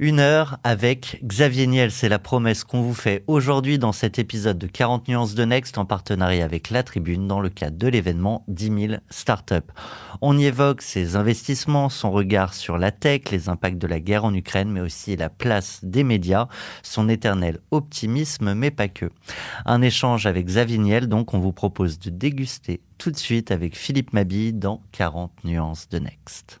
Une heure avec Xavier Niel, c'est la promesse qu'on vous fait aujourd'hui dans cet épisode de 40 nuances de Next en partenariat avec La Tribune dans le cadre de l'événement 10 000 Startups. On y évoque ses investissements, son regard sur la tech, les impacts de la guerre en Ukraine, mais aussi la place des médias, son éternel optimisme, mais pas que. Un échange avec Xavier Niel, donc on vous propose de déguster tout de suite avec Philippe Mabille dans 40 nuances de Next.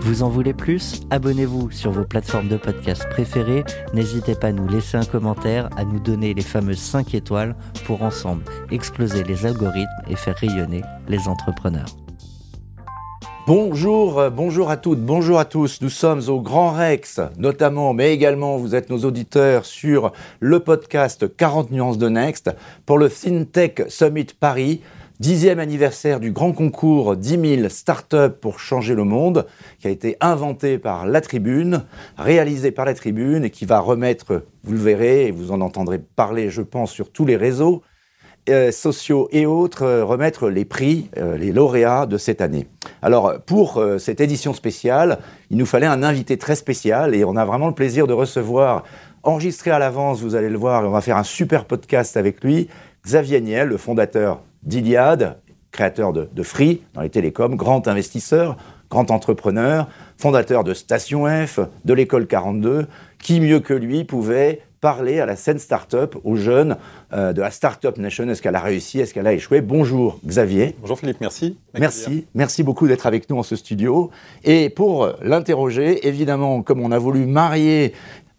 Vous en voulez plus? Abonnez-vous sur vos plateformes de podcast préférées. N'hésitez pas à nous laisser un commentaire, à nous donner les fameuses 5 étoiles pour ensemble exploser les algorithmes et faire rayonner les entrepreneurs. Bonjour, euh, bonjour à toutes, bonjour à tous. Nous sommes au Grand Rex, notamment, mais également, vous êtes nos auditeurs sur le podcast 40 nuances de Next pour le FinTech Summit Paris. Dixième anniversaire du grand concours 10 000 startups pour changer le monde, qui a été inventé par la Tribune, réalisé par la Tribune et qui va remettre, vous le verrez et vous en entendrez parler, je pense, sur tous les réseaux euh, sociaux et autres, euh, remettre les prix, euh, les lauréats de cette année. Alors, pour cette édition spéciale, il nous fallait un invité très spécial et on a vraiment le plaisir de recevoir, enregistré à l'avance, vous allez le voir, on va faire un super podcast avec lui, Xavier Niel, le fondateur d'Iliade, créateur de, Free dans les télécoms, grand investisseur, grand entrepreneur, fondateur de Station F, de l'école 42, qui mieux que lui pouvait parler à la scène start-up, aux jeunes euh, de la Startup Nation. Est-ce qu'elle a réussi? Est-ce qu'elle a échoué? Bonjour Xavier. Bonjour Philippe, merci. Merci, merci beaucoup d'être avec nous en ce studio. Et pour l'interroger, évidemment, comme on a voulu marier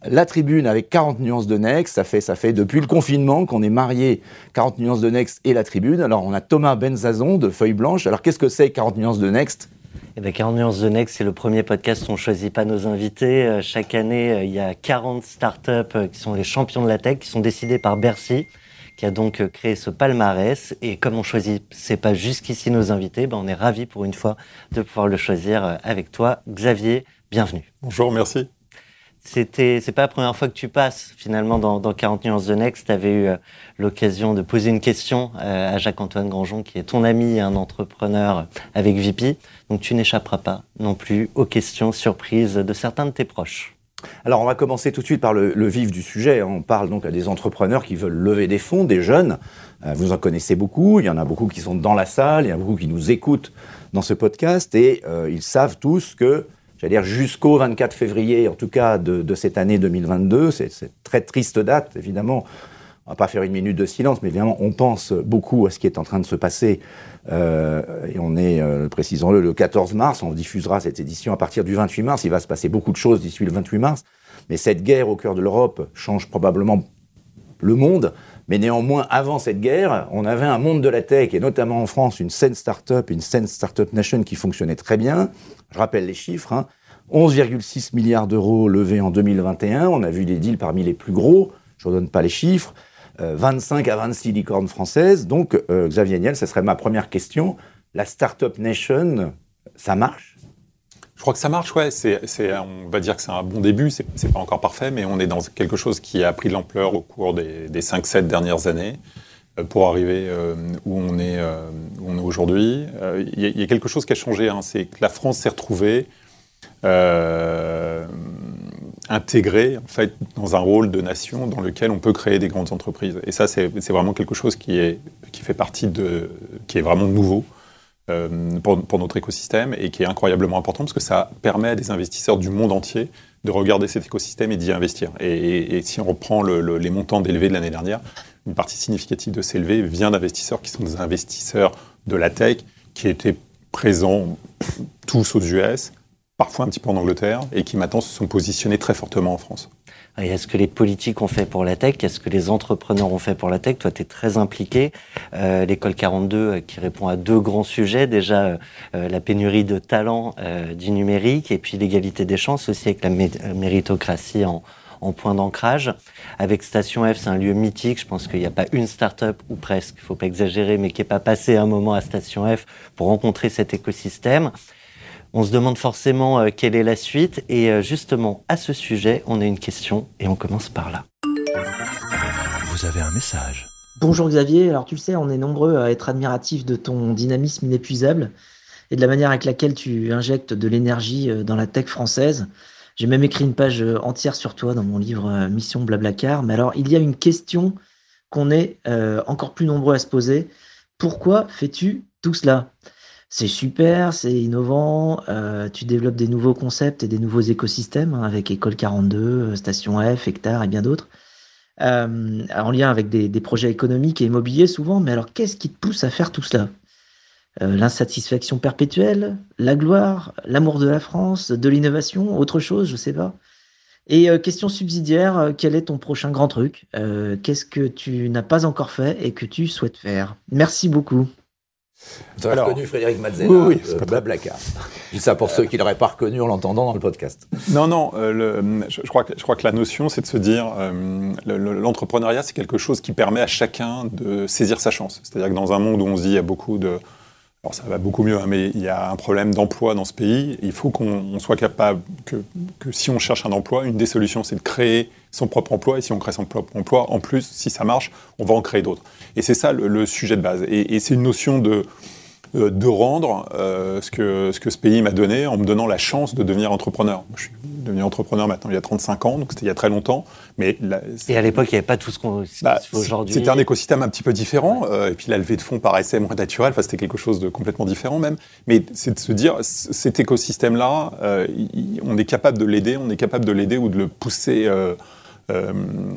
la tribune avec 40 nuances de Next. Ça fait, ça fait depuis le confinement qu'on est marié 40 nuances de Next et la tribune. Alors, on a Thomas Benzazon de Feuille Blanche. Alors, qu'est-ce que c'est 40 nuances de Next? Eh bien, 40 nuances de Next, c'est le premier podcast où on ne choisit pas nos invités. Euh, chaque année, euh, il y a 40 startups euh, qui sont les champions de la tech, qui sont décidés par Bercy, qui a donc créé ce palmarès. Et comme on choisit, c'est pas jusqu'ici nos invités, ben on est ravis pour une fois de pouvoir le choisir avec toi. Xavier, bienvenue. Bonjour, merci. C'était, c'est pas la première fois que tu passes finalement dans, dans 40 nuances de Next. Tu avais eu euh, l'occasion de poser une question euh, à Jacques-Antoine Grandjean, qui est ton ami un entrepreneur avec VP. Donc tu n'échapperas pas non plus aux questions surprises de certains de tes proches. Alors on va commencer tout de suite par le, vif du sujet. On parle donc à des entrepreneurs qui veulent lever des fonds, des jeunes. Euh, vous en connaissez beaucoup. Il y en a beaucoup qui sont dans la salle. Il y en a beaucoup qui nous écoutent dans ce podcast et ils savent tous que c'est-à-dire jusqu'au 24 février, en tout cas de, cette année 2022. C'est une très triste date, évidemment. On va pas faire une minute de silence, mais évidemment, on pense beaucoup à ce qui est en train de se passer. Euh, et on est, euh, précisons-le, le 14 mars. On diffusera cette édition à partir du 28 mars. Il va se passer beaucoup de choses d'ici le 28 mars. Mais cette guerre au cœur de l'Europe change probablement le monde. Mais néanmoins, avant cette guerre, on avait un monde de la tech, et notamment en France, une scène start-up, une scène start-up nation qui fonctionnait très bien. Je rappelle les chiffres. 11,6 hein. milliards d'euros levés en 2021. On a vu des deals parmi les plus gros. Je ne donne pas les chiffres. 25 euh, à 26 licornes françaises. Donc, euh, Xavier Niel, ce serait ma première question. La Startup Nation, ça marche? Je crois que ça marche, ouais. C'est, on va dire que c'est un bon début. C'est, pas encore parfait, mais on est dans quelque chose qui a pris de l'ampleur au cours des, des 5-7 dernières années. Euh, pour arriver euh, où on est, euh, où on est aujourd'hui. Il y, a quelque chose qui a changé, hein, c'est que la France s'est retrouvée intégrée en fait dans un rôle de nation dans lequel on peut créer des grandes entreprises. Et ça, c'est vraiment quelque chose qui, est, qui fait partie de, qui est vraiment nouveau. Pour, pour, notre écosystème et qui est incroyablement important parce que ça permet à des investisseurs du monde entier de regarder cet écosystème et d'y investir. Et, si on reprend les montants d'élevés de l'année dernière, une partie significative de s'élever vient d'investisseurs qui sont des investisseurs de la tech, qui étaient présents tous aux US, parfois un petit peu en Angleterre, et qui maintenant se sont positionnés très fortement en France. Et est-ce que les politiques ont fait pour la tech? Est-ce que les entrepreneurs ont fait pour la tech? Toi, tu es très impliqué. Euh, L'école 42 euh, qui répond à deux grands sujets. Déjà, euh, euh la pénurie de talents euh, du numérique et puis l'égalité des chances aussi avec la méritocratie en, en point d'ancrage. Avec Station F, c'est un lieu mythique. Je pense qu'il n'y a pas une start-up, ou presque, il ne faut pas exagérer, mais qui n'est pas passé un moment à Station F pour rencontrer cet écosystème. On se demande forcément euh, quelle est la suite. Et euh, justement, à ce sujet, on a une question et on commence par là. Vous avez un message. Bonjour Xavier, alors tu le sais, on est nombreux à être admiratifs de ton dynamisme inépuisable et de la manière avec laquelle tu injectes de l'énergie euh, dans la tech française. J'ai même écrit une page entière sur toi dans mon livre Mission Blablacar. Mais alors, il y a une question qu'on est encore plus nombreux à se poser. Pourquoi fais-tu tout cela? C'est super, c'est innovant, euh, tu développes des nouveaux concepts et des nouveaux écosystèmes hein, avec École 42, euh, Station F, Hectare et bien d'autres, euh, en lien avec des, projets économiques et immobiliers souvent, mais alors qu'est-ce qui te pousse à faire tout cela? L'insatisfaction perpétuelle, la gloire, l'amour de la France, de l'innovation, autre chose, je sais pas. Et question subsidiaire, quel est ton prochain grand truc? Qu'est-ce que tu n'as pas encore fait et que tu souhaites faire? Merci beaucoup. Vous avez reconnu Frédéric Mazzella, oui, oui, euh, Blablacar. Je dis ça pour ceux qui ne l'auraient pas reconnu en l'entendant dans le podcast. Non, non, euh, je, crois que, je crois que la notion, c'est de se dire, euh, l'entrepreneuriat, c'est quelque chose qui permet à chacun de saisir sa chance. C'est-à-dire que dans un monde où on se dit, il y a beaucoup de... Alors ça va beaucoup mieux, hein, mais il y a un problème d'emploi dans ce pays. Il faut qu'on soit capable que, si on cherche un emploi, une des solutions, c'est de créer son propre emploi. Et si on crée son propre emploi, en plus, si ça marche, on va en créer d'autres. Et c'est ça le, sujet de base. Et, c'est une notion de, de rendre euh, ce, que, ce que ce pays m'a donné en me donnant la chance de devenir entrepreneur. je suis devenu entrepreneur maintenant il y a 35 ans, donc c'était il y a très longtemps. Mais et à l'époque, il n'y avait pas tout ce qu'on bah, aujourd'hui. C'était un écosystème un petit peu différent. Euh, et puis la levée de fonds paraissait moins naturelle. Enfin, c'était quelque chose de complètement différent même. Mais c'est de se dire, cet écosystème-là, on est capable de l'aider, on est capable de l'aider ou de le pousser euh,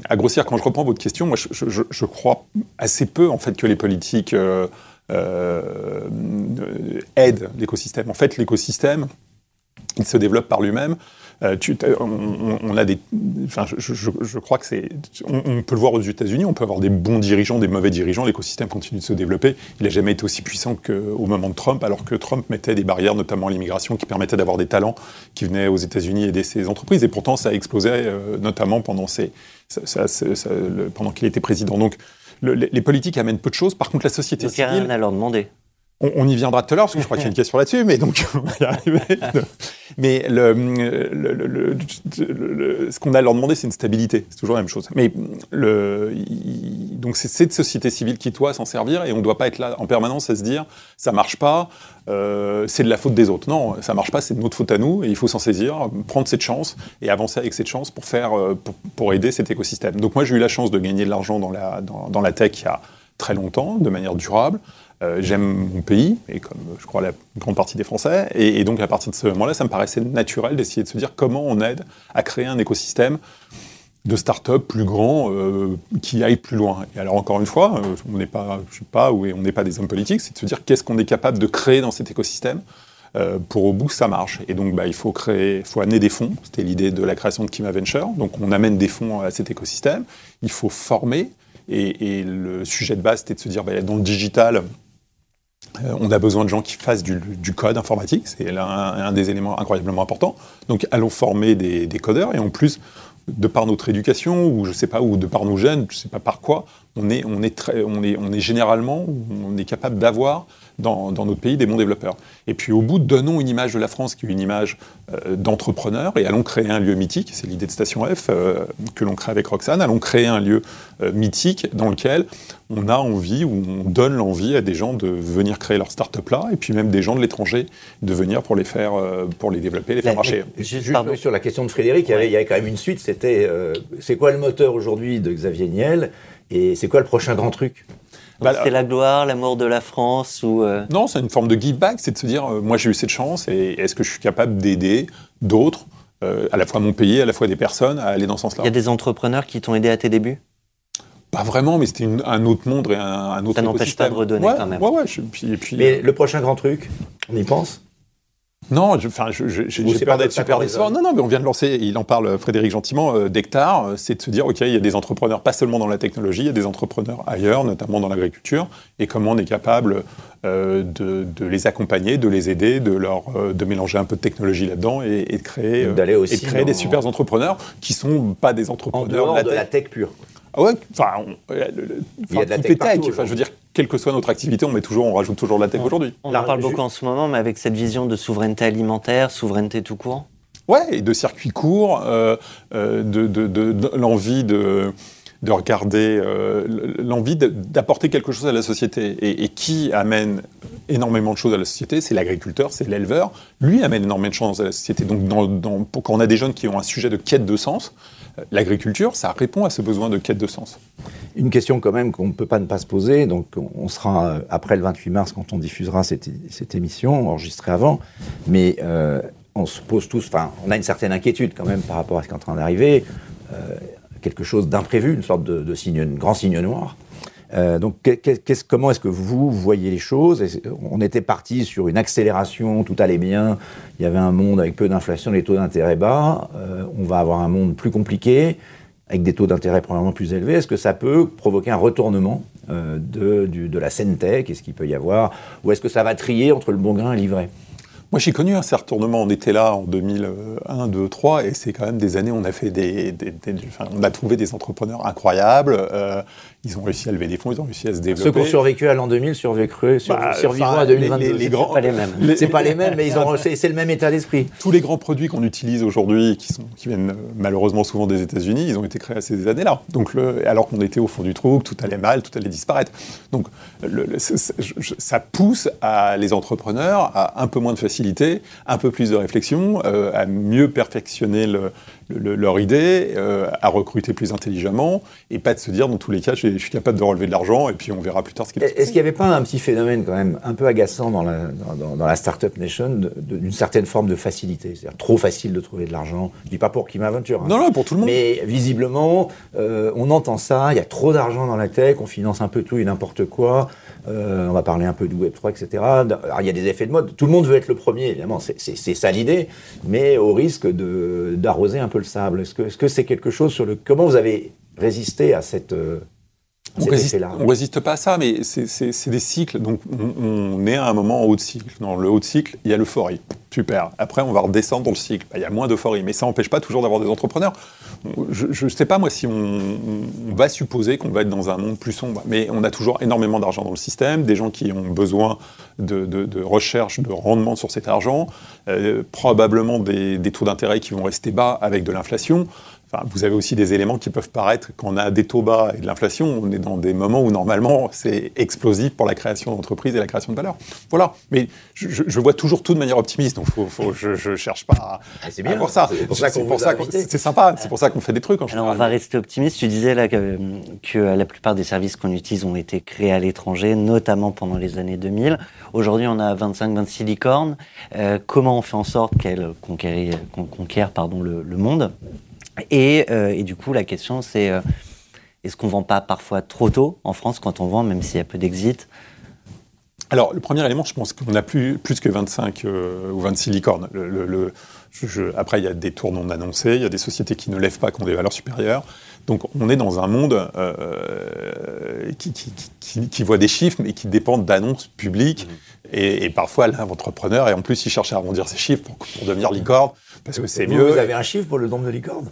à grossir, quand je reprends votre question, moi, je, crois assez peu en fait que les politiques euh, aident l'écosystème. En fait, l'écosystème, il se développe par lui-même. Euh, on, a des, enfin, je, crois que c'est, on, peut le voir aux États-Unis, on peut avoir des bons dirigeants, des mauvais dirigeants, l'écosystème continue de se développer. Il n'a jamais été aussi puissant qu'au moment de Trump, alors que Trump mettait des barrières, notamment à l'immigration, qui permettaient d'avoir des talents qui venaient aux États-Unis aider ses entreprises. Et pourtant, ça a explosé, euh, notamment pendant, ses, pendant qu'il était président. Donc, les politiques amènent peu de choses. Par contre, la société civile. Rien à leur demander. On, y viendra tout à l'heure, parce que je crois qu'il y a une question là-dessus, mais donc on va y arriver. mais ce qu'on a à leur demander, c'est une stabilité. C'est toujours la même chose. Mais donc c'est cette société civile qui doit s'en servir, et on ne doit pas être là en permanence à se dire ça marche pas, euh, c'est de la faute des autres. Non, ça marche pas, c'est de notre faute à nous, et il faut s'en saisir, prendre cette chance et avancer avec cette chance pour faire, euh, pour, aider cet écosystème. Donc moi, j'ai eu la chance de gagner de l'argent dans la, dans la tech il y a très longtemps, de manière durable. Euh, j'aime mon pays, et comme je crois la grande partie des Français, et, donc à partir de ce moment-là, ça me paraissait naturel d'essayer de se dire comment on aide à créer un écosystème de start-up plus grand euh, qui aille plus loin. Et alors encore une fois, euh, on n'est pas, pas, pas des hommes politiques, c'est de se dire qu'est-ce qu'on est capable de créer dans cet écosystème pour au bout que ça marche. Et donc, bah, il faut créer, faut amener des fonds. C'était l'idée de la création de Kima Venture. Donc, on amène des fonds à cet écosystème. Il faut former. Et, le sujet de base, c'était de se dire, bah, dans le digital, euh, on a besoin de gens qui fassent du, code informatique, c'est un, des éléments incroyablement importants. Donc allons former des, codeurs et en plus, de par notre éducation ou je sais pas ou de par nos gènes, je sais pas par quoi, on est on est on est généralement on est capable d'avoir dans, notre pays des bons développeurs. Et puis au bout, donnons une image de la France qui est une image euh, d'entrepreneur et allons créer un lieu mythique, c'est l'idée de Station F euh, que l'on crée avec Roxane, allons créer un lieu euh, mythique dans lequel on a envie ou on donne l'envie à des gens de venir créer leur start-up là et puis même des gens de l'étranger de venir pour les faire, pour les développer, les faire marcher. Juste, sur la question de Frédéric, il y avait, il y avait quand même une suite, c'était c'est quoi le moteur aujourd'hui de Xavier Niel et c'est quoi le prochain grand truc? Bah, c'est la gloire, l'amour de la France ou euh, Non, c'est une forme de give back, c'est de se dire, euh, moi j'ai eu cette chance et est-ce que je suis capable d'aider d'autres, euh, à la fois mon pays, à la fois des personnes, à aller dans ce sens-là? Il y a des entrepreneurs qui t'ont aidé à tes débuts? Pas vraiment, mais c'était un autre monde et un, un autre Ça n'empêche pas de redonner ouais, quand même. Ouais, ouais. je- puis, et puis, Mais le prochain grand truc, on y pense? Non, je- je- je- j'ai c'est peur d'être super décevant. Non, non, mais on vient de lancer, il en parle Frédéric gentiment, euh, d'hectares, euh, c'est de se dire, OK, il y a des entrepreneurs, pas seulement dans la technologie, il y a des entrepreneurs ailleurs, notamment dans l'agriculture, et comment on est capable euh, de, de les accompagner, de les aider, de, leur, euh, de mélanger un peu de technologie là-dedans et, et de créer, et de des super entrepreneurs qui sont pas des En entrepreneurs dehors de tech. la tech pure. Ah ouais, enfin, on- euh, le- le- Il y a enfin, de la tout tech Enfin, je veux dire, quelle que soit notre activité, on met toujours, on rajoute toujours de la tech aujourd'hui. On en parle beaucoup en ce moment, mais avec cette vision de souveraineté alimentaire, souveraineté tout court. Ouais, et de circuits courts, euh, euh, de, de- de- de l'envie de, de regarder, euh, l'envie d'apporter quelque chose à la société. Et, et qui amène énormément de choses à la société? C'est l'agriculteur, c'est l'éleveur. Lui amène énormément de choses à la société. Donc, dans, dans- pour, quand on a des jeunes qui ont un sujet de quête de sens, euh, l'agriculture, ça répond à ce besoin de quête de sens. Une question quand même qu'on ne peut pas ne pas se poser, donc on- sera euh, après le 28 mars quand on diffusera cette, cette émission, enregistrée avant, mais euh, on se pose tous, enfin on a une certaine inquiétude quand même par rapport à ce qui est en train d'arriver, euh, quelque chose d'imprévu, une sorte de, de signe, un grand signe noir. Euh, donc comment est-ce que vous voyez les choses? On était parti sur une accélération, tout allait bien, il y avait un monde avec peu d'inflation, les taux d'intérêt bas, Euh, on va avoir un monde plus compliqué, avec des taux d'intérêt probablement plus élevés, est-ce que ça peut provoquer un retournement euh, de, la scène tech? Est-ce qu'il peut y avoir Ou est-ce que ça va trier entre le bon grain et l'ivraie Moi, j'ai connu un certain retournement. On était là en 2001, 2, 3, et c'est quand même des années où on a fait des, on a trouvé des entrepreneurs incroyables. Ils ont réussi à lever des fonds, ils ont réussi à se développer. Ceux qui ont survécu à l'an 2000 survécu, sur, Bah, survivront à 2022. les- les- les C'est grands- Pas les mêmes. C'est pas les mêmes, mais ils ont, c'est, le même état d'esprit. Tous les grands produits qu'on utilise aujourd'hui, qui, sont, qui viennent euh, malheureusement souvent des États-Unis, ils ont été créés à ces années-là. Donc, le- alors qu'on était au fond du trou, tout allait mal, tout allait disparaître. Donc, le- le- ça pousse à les entrepreneurs à un peu moins de facilité, un peu plus de réflexion, euh, à mieux perfectionner le- le- leur idée, euh, à recruter plus intelligemment, et pas de se dire dans tous les cas, je, je suis capable de relever de l'argent, et puis on verra plus tard ce qui va se Est-ce qu'il n'y avait pas un petit phénomène quand même un peu agaçant dans la, dans, dans- dans la Startup Nation d'une certaine forme de facilité? C'est-à-dire trop facile de trouver de l'argent. Je dis pas pour qui m'aventure. hein. Non, non, pour tout le monde. Mais visiblement, euh, on entend ça, il y a trop d'argent dans la tech, on finance un peu tout et n'importe quoi. Euh, on va parler un peu du Web3, etc. Alors, il y a des effets de mode. Tout le monde veut être le premier, évidemment. C'est- ça l'idée, mais au risque d'arroser un peu le sable. Est-ce que est-ce que c'est quelque chose sur le. Comment vous avez résisté à cette. euh, On résiste, effet-là on résiste pas à ça, mais c'est- des cycles. Donc, on, on est à un moment en haut de cycle. Dans le haut de cycle, il y a l'euphorie. Super. Après, on va redescendre dans le cycle. Il y a moins d'euphorie, mais ça n'empêche pas toujours d'avoir des entrepreneurs. Je ne sais pas, moi, si on, on va supposer qu'on va être dans un monde plus sombre, mais on a toujours énormément d'argent dans le système, des gens qui ont besoin de, de- de recherche, de rendement sur cet argent, euh, probablement des, des taux d'intérêt qui vont rester bas avec de l'inflation. Enfin, vous avez aussi des éléments qui peuvent paraître, quand on a des taux bas et de l'inflation, on est dans des moments où normalement c'est explosif pour la création d'entreprises et la création de valeur. Voilà. Mais je, je- je vois toujours tout de manière optimiste, donc faut, faut- je ne cherche pas à, Ah, c'est bien. pour ça qu'on C'est pour ça qu'on-. C'est sympa, c'est pour ça qu'on fait des trucs en Alors on va rester optimiste. Tu disais là que, que la plupart des services qu'on utilise ont été créés à l'étranger, notamment pendant les années 2000. Aujourd'hui, on a 25-26 licornes. Euh, comment on fait en sorte qu'elles qu'on conquièrent pardon, le, le monde? Et, euh, et du coup, la question c'est euh, est-ce qu'on vend pas parfois trop tôt en France quand on vend, même s'il y a peu d'exit? Alors, le premier élément, je pense qu'on a plus, plus que 25 euh, ou 26 licornes. Le- le- le- je- je- après, il y a des tours non annoncés, il y a des sociétés qui ne lèvent pas, qui ont des valeurs supérieures. Donc, on est dans un monde euh, qui, qui- qui- qui- qui voit des chiffres, mais qui dépendent d'annonces publiques. Et, et parfois, l'entrepreneur, et en plus, il cherche à arrondir ses chiffres pour, pour devenir licorne, parce que c'est Vous, mieux. Vous avez un chiffre pour le nombre de licornes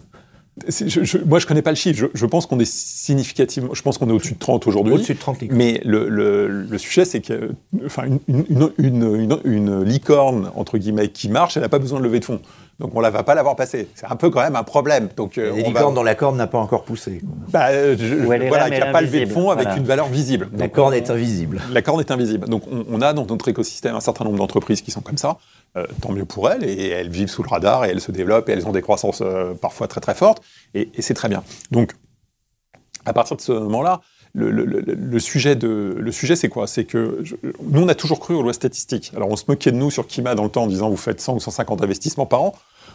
je- je- moi, je connais pas le chiffre. Je, je pense qu'on est significativement. Je pense qu'on est au-dessus de 30 aujourd'hui. Au-dessus de 30 licornes. Mais le, le- le sujet, c'est que, enfin, une, une- une- une- une licorne entre guillemets qui marche, elle n'a pas besoin de lever de fonds. Donc on ne va pas l'avoir passée. C'est un peu quand même un problème. Donc euh, Les on licornes va, dont la corne n'a pas encore poussé. bah, euh, je- Ou elle est voilà, qui n'a pas levé de invisible. fonds avec Voilà. une valeur visible. La Donc, corne on- est invisible. la corne est invisible. Donc on, on a dans notre écosystème un certain nombre d'entreprises qui sont comme ça. Euh, tant mieux pour elles. Et elles vivent sous le radar et elles se développent et elles ont des croissances euh, parfois très très fortes. Et, et c'est très bien. Donc à partir de ce moment-là, le, le- le- le sujet, de, le sujet c'est quoi? C'est que je- nous, on a toujours cru aux lois statistiques. Alors, on se moquait de nous sur Kima dans le temps en disant vous faites 100 ou 150 investissements par an.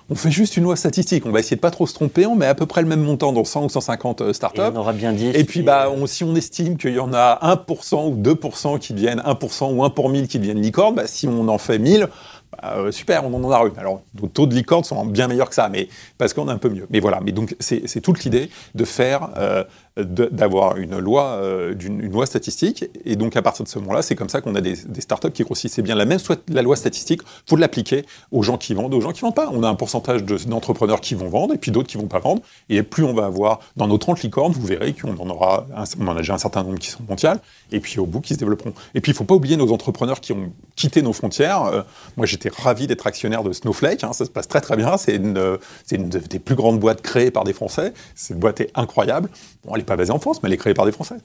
on fait juste une loi statistique. On va essayer de pas trop se tromper. On met à peu près le même montant dans 100 ou 150 euh, startups. Et on aura bien dit. Et puis, bah, on, si on estime qu'il y en a 1% ou 2% qui deviennent 1% ou 1 pour 1000 qui deviennent licorne, bah, si on en fait 1000, bah, euh, super, on en a une. Alors, nos taux de licorne sont bien meilleurs que ça, mais parce qu'on est un peu mieux. Mais voilà, mais donc c'est toute l'idée de faire euh, d'avoir une loi, euh, loi statistique. Et donc, à partir de ce moment-là, c'est comme ça qu'on a des, startups qui grossissent. C'est bien la même soit la loi statistique, faut l'appliquer aux gens qui vendent, aux gens qui vendent pas. On a un pourcentage d'entrepreneurs qui vont vendre et puis d'autres qui vont pas vendre. Et plus on va avoir dans nos 30 licornes, vous verrez qu'on en aura, on en a déjà un certain nombre qui sont mondiales et puis au bout qui se développeront. Et puis, il faut pas oublier nos entrepreneurs qui ont quitté nos frontières. Moi, j'étais ravi d'être actionnaire de Snowflake. Hein, ça se passe très très bien. C'est une, une, des plus grandes boîtes créées par des Français. Cette boîte est incroyable. Bon, elle n'est pas basée en France, mais elle est créée par des Français.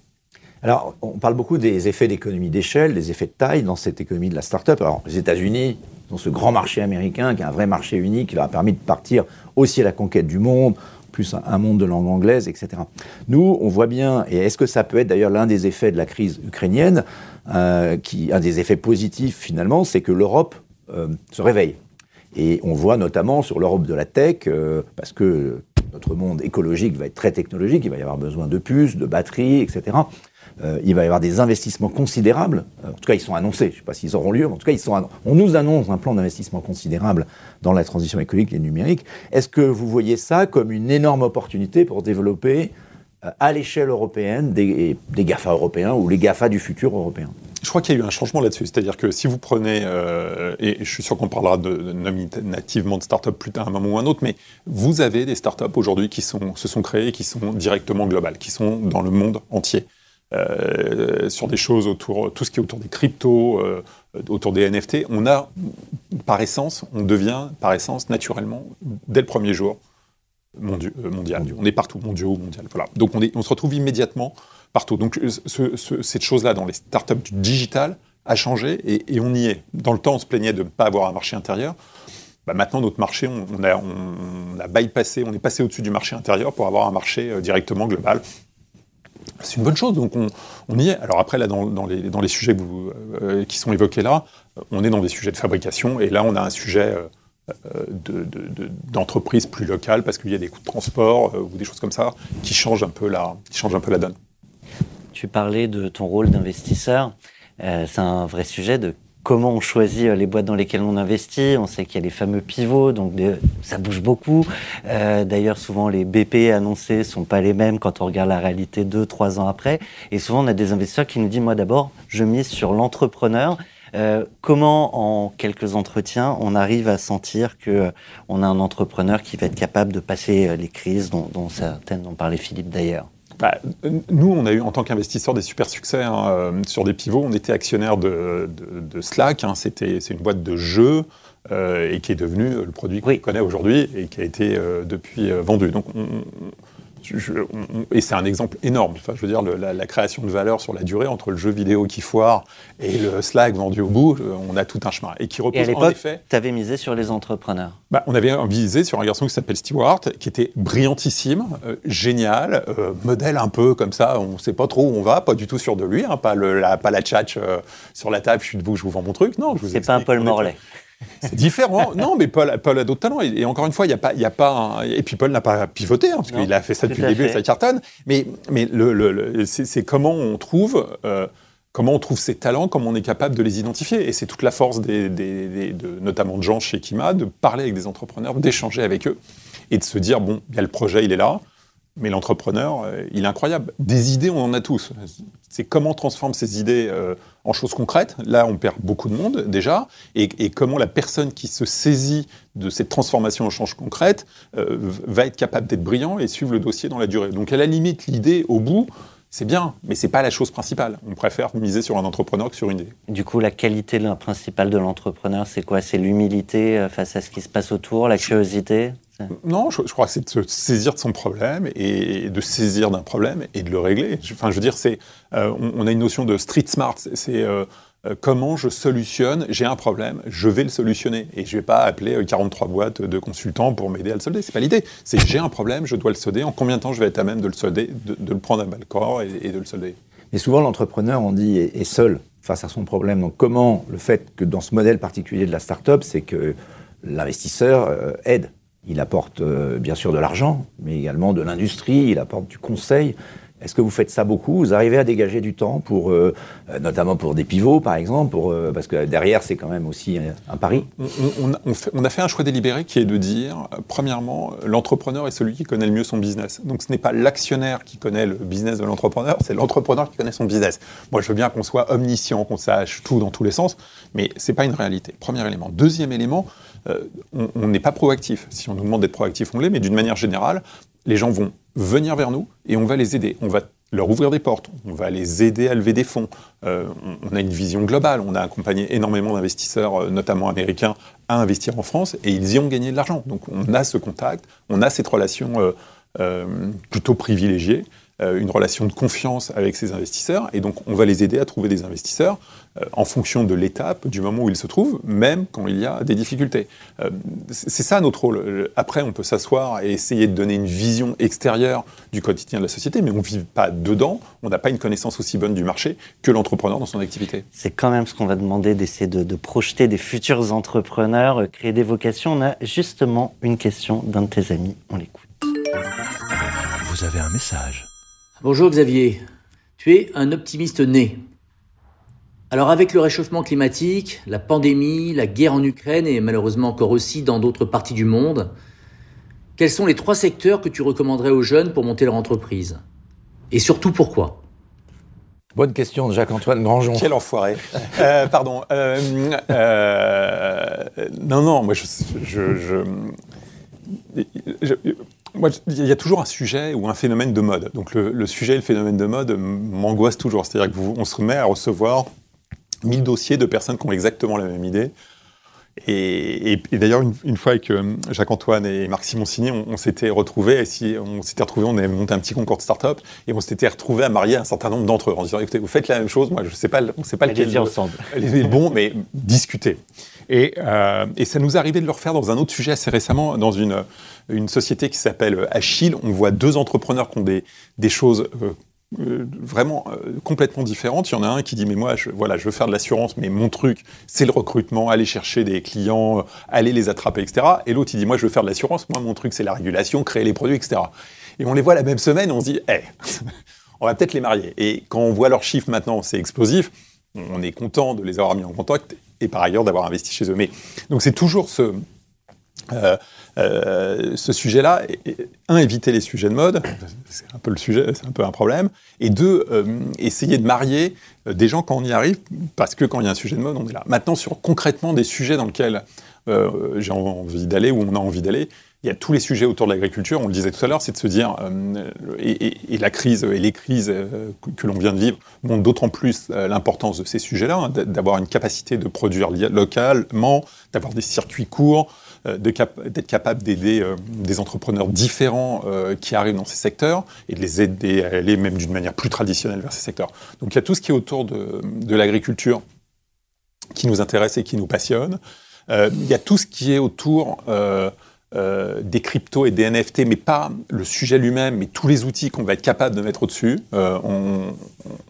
Alors, on parle beaucoup des effets d'économie d'échelle, des effets de taille dans cette économie de la start-up. Alors, les États-Unis ont ce grand marché américain qui est un vrai marché unique, qui leur a permis de partir aussi à la conquête du monde, plus un monde de langue anglaise, etc. Nous, on voit bien, et est-ce que ça peut être d'ailleurs l'un des effets de la crise ukrainienne, euh, qui, un des effets positifs finalement, c'est que l'Europe euh, se réveille. Et on voit notamment sur l'Europe de la tech, euh, parce que notre monde écologique va être très technologique, il va y avoir besoin de puces, de batteries, etc. Euh, il va y avoir des investissements considérables. En tout cas, ils sont annoncés. Je ne sais pas s'ils auront lieu, mais en tout cas, ils sont on nous annonce un plan d'investissement considérable dans la transition écologique et numérique. Est-ce que vous voyez ça comme une énorme opportunité pour développer à l'échelle européenne des, des GAFA européens ou les GAFA du futur européen? Je crois qu'il y a eu un changement là-dessus. C'est-à-dire que si vous prenez, euh, et je suis sûr qu'on parlera de, nominativement de start-up plus tard, à un moment ou un autre, mais vous avez des start-up aujourd'hui qui se sont créées, qui sont directement globales, qui sont dans le monde entier. Euh, sur des choses autour, tout ce qui est autour des cryptos, euh, autour des NFT, on a, par essence, on devient, par essence, naturellement, dès le premier jour, mondial. On est partout, mondiaux, mondial. Donc on se retrouve immédiatement Donc ce, cette chose-là dans les startups du digital a changé et, on y est. Dans le temps, on se plaignait de ne pas avoir un marché intérieur. Bah, maintenant, notre marché, on, a, bypassé, on est passé au-dessus du marché intérieur pour avoir un marché euh, directement global. C'est une bonne chose, donc on, y est. Alors après, là, dans, les, sujets euh, qui sont évoqués là, on est dans des sujets de fabrication, et là, on a un sujet euh, d'entreprise plus locale, parce qu'il y a des coûts de transport ou des choses comme ça qui changent un peu la donne. Tu parlais de ton rôle d'investisseur. Euh, c'est un vrai sujet de comment on choisit euh, les boîtes dans lesquelles on investit. On sait qu'il y a les fameux pivots, donc ça bouge beaucoup. Euh, d'ailleurs, souvent les BP annoncés sont pas les mêmes quand on regarde la réalité deux, trois ans après. Et souvent, on a des investisseurs qui nous disent, moi d'abord, je mise sur l'entrepreneur. comment, en quelques entretiens, on arrive à sentir que on a un entrepreneur qui va être capable de passer les crises dont, certaines dont parlait Philippe d'ailleurs? Bah, nous, on a eu en tant qu'investisseurs des super succès hein, euh, sur des pivots. On était actionnaire de, Slack. Hein. C'était, c'est une boîte de jeux euh, et qui est devenue le produit qu'on connaît aujourd'hui et qui a été euh, depuis vendu. Donc, on, et c'est un exemple énorme. Enfin, je veux dire, la, création de valeur sur la durée entre le jeu vidéo qui foire et le Slack vendu au bout, euh, on a tout un chemin. Et qui repose en effet. Tu avais misé sur les entrepreneurs bah, On avait misé sur un garçon qui s'appelle Stewart, qui était brillantissime, euh, génial, euh, modèle un peu comme ça, on ne sait pas trop où on va, pas du tout sûr de lui, hein, pas, le, la, pas la tchatch sur la table, je suis debout, je vous vends mon truc. Non, C'est pas un Paul Morlaix. C'est différent. non, mais Paul, Paul a d'autres talents. Et, encore une fois, il n'y a pas, y a pas. Et puis Paul n'a pas pivoté, hein, parce qu'il a fait ça depuis le début, et ça cartonne. Mais, mais le, c'est comment on trouve. Euh, comment on trouve ces talents, comment on est capable de les identifier. Et c'est toute la force, des, de, notamment de gens chez Kima, de parler avec des entrepreneurs, d'échanger avec eux et de se dire, bon, il y a le projet, il est là, mais l'entrepreneur, euh, il est incroyable. Des idées, on en a tous. C'est comment on transforme ces idées euh, en choses concrètes. Là, on perd beaucoup de monde déjà. Et, comment la personne qui se saisit de cette transformation en choses concrètes euh, va être capable d'être brillant et suivre le dossier dans la durée. Donc, à la limite, l'idée, au bout, c'est bien, mais c'est pas la chose principale. On préfère miser sur un entrepreneur que sur une idée. Du coup, la qualité principale de l'entrepreneur, c'est quoi? C'est l'humilité face à ce qui se passe autour, la curiosité? Non, je, crois que c'est de se saisir de son problème et de saisir d'un problème et de le régler. Enfin, je veux dire, c'est, euh, on, a une notion de street smart. C'est euh, euh, comment je solutionne. J'ai un problème, je vais le solutionner et je vais pas appeler 43 boîtes de consultants pour m'aider à le solder. C'est pas l'idée. C'est j'ai un problème, je dois le solder. En combien de temps je vais être à même de le solder, de, le prendre à bas le corps et, de le solder? Et souvent, l'entrepreneur, on dit, est, est, seul face à son problème. Donc, comment le fait que dans ce modèle particulier de la start-up, c'est que l'investisseur aide? Il apporte euh, bien sûr de l'argent, mais également de l'industrie, il apporte du conseil. Est-ce que vous faites ça beaucoup? Vous arrivez à dégager du temps pour, euh, euh, notamment pour des pivots, par exemple, parce que derrière c'est quand même aussi un pari? On, on- a fait un choix délibéré qui est de dire, premièrement, l'entrepreneur est celui qui connaît le mieux son business. Donc ce n'est pas l'actionnaire qui connaît le business de l'entrepreneur, c'est l'entrepreneur qui connaît son business. Moi, je veux bien qu'on soit omniscient, qu'on sache tout dans tous les sens, mais c'est pas une réalité. Premier élément. Deuxième élément, on on n'est pas proactif. Si on nous demande d'être proactif, on l'est, mais d'une manière générale, les gens vont venir vers nous et on va les aider. On va leur ouvrir des portes, on va les aider à lever des fonds. Euh, on, a une vision globale, on a accompagné énormément d'investisseurs, euh, notamment américains, à investir en France et ils y ont gagné de l'argent. Donc on a ce contact, on a cette relation euh, euh, plutôt privilégiée, euh, une relation de confiance avec ces investisseurs et donc on va les aider à trouver des investisseurs euh, en fonction de l'étape, du moment où ils se trouvent, même quand il y a des difficultés. Euh, c'est ça notre rôle. Euh, Après, on peut s'asseoir et essayer de donner une vision extérieure du quotidien de la société, mais on ne vit pas dedans, on n'a pas une connaissance aussi bonne du marché que l'entrepreneur dans son activité. C'est quand même ce qu'on va demander d'essayer de, de projeter des futurs entrepreneurs, euh, créer des vocations. On a justement une question d'un de tes amis. On l'écoute. Vous avez un message. Bonjour Xavier, tu es un optimiste né. Alors avec le réchauffement climatique, la pandémie, la guerre en Ukraine et malheureusement encore aussi dans d'autres parties du monde, quels sont les trois secteurs que tu recommanderais aux jeunes pour monter leur entreprise? Et surtout pourquoi? Bonne question de Jacques-Antoine Grangeon. Quel enfoiré. Euh, pardon. Euh, euh, non, non, moi, je. je, je- je- moi, il y a toujours un sujet ou un phénomène de mode. Donc, le, le sujet et le phénomène de mode m'angoissent toujours. C'est-à-dire qu'on se remet à recevoir 1000 dossiers de personnes qui ont exactement la même idée. Et, et- et d'ailleurs, une, une fois avec euh, Jacques-Antoine et Marc Simoncini, on, on s'était retrouvés, et si, on s'était retrouvés, on avait monté un petit concours de start-up, et on s'était retrouvés à marier un certain nombre d'entre eux, en disant, écoutez, vous faites la même chose, moi, je sais pas, on ne sait pas lequel Allez-y ensemble. les bons, mais discuter. Et, euh, et ça nous arrivait de le refaire dans un autre sujet assez récemment, dans une, une société qui s'appelle Achille. On voit deux entrepreneurs qui ont des, choses euh, euh, vraiment euh, complètement différentes. Il y en a un qui dit, mais moi, je, voilà, je veux faire de l'assurance, mais mon truc, c'est le recrutement, aller chercher des clients, euh, aller les attraper, etc. Et l'autre, il dit, moi, je veux faire de l'assurance, moi, mon truc, c'est la régulation, créer les produits, etc. Et on les voit la même semaine, on se dit, eh, on va peut-être les marier. Et quand on voit leurs chiffres maintenant, c'est explosif. On est content de les avoir mis en contact et par ailleurs d'avoir investi chez eux. Mais donc c'est toujours ce, euh, ce sujet-là. Et- et, Un, éviter les sujets de mode, c'est un peu le sujet, c'est un peu un problème. Et deux, euh, essayer de marier euh, des gens quand on y arrive, parce que quand il y a un sujet de mode, on est là. Maintenant, sur concrètement des sujets dans lesquels j'ai envie d'aller ou on a envie d'aller, il y a tous les sujets autour de l'agriculture, on le disait tout à l'heure, c'est de se dire, et, la crise et les crises que, l'on vient de vivre montrent d'autant plus l'importance de ces sujets-là, hein, d'avoir une capacité de produire localement, d'avoir des circuits courts, euh, cap- d'être capable d'aider euh, des entrepreneurs différents euh, qui arrivent dans ces secteurs et de les aider à aller même d'une manière plus traditionnelle vers ces secteurs. Donc il y a tout ce qui est autour de, de l'agriculture qui nous intéresse et qui nous passionne. Il y a tout ce qui est autour euh, des cryptos et des NFT, mais pas le sujet lui-même, mais tous les outils qu'on va être capable de mettre au-dessus. Euh, on,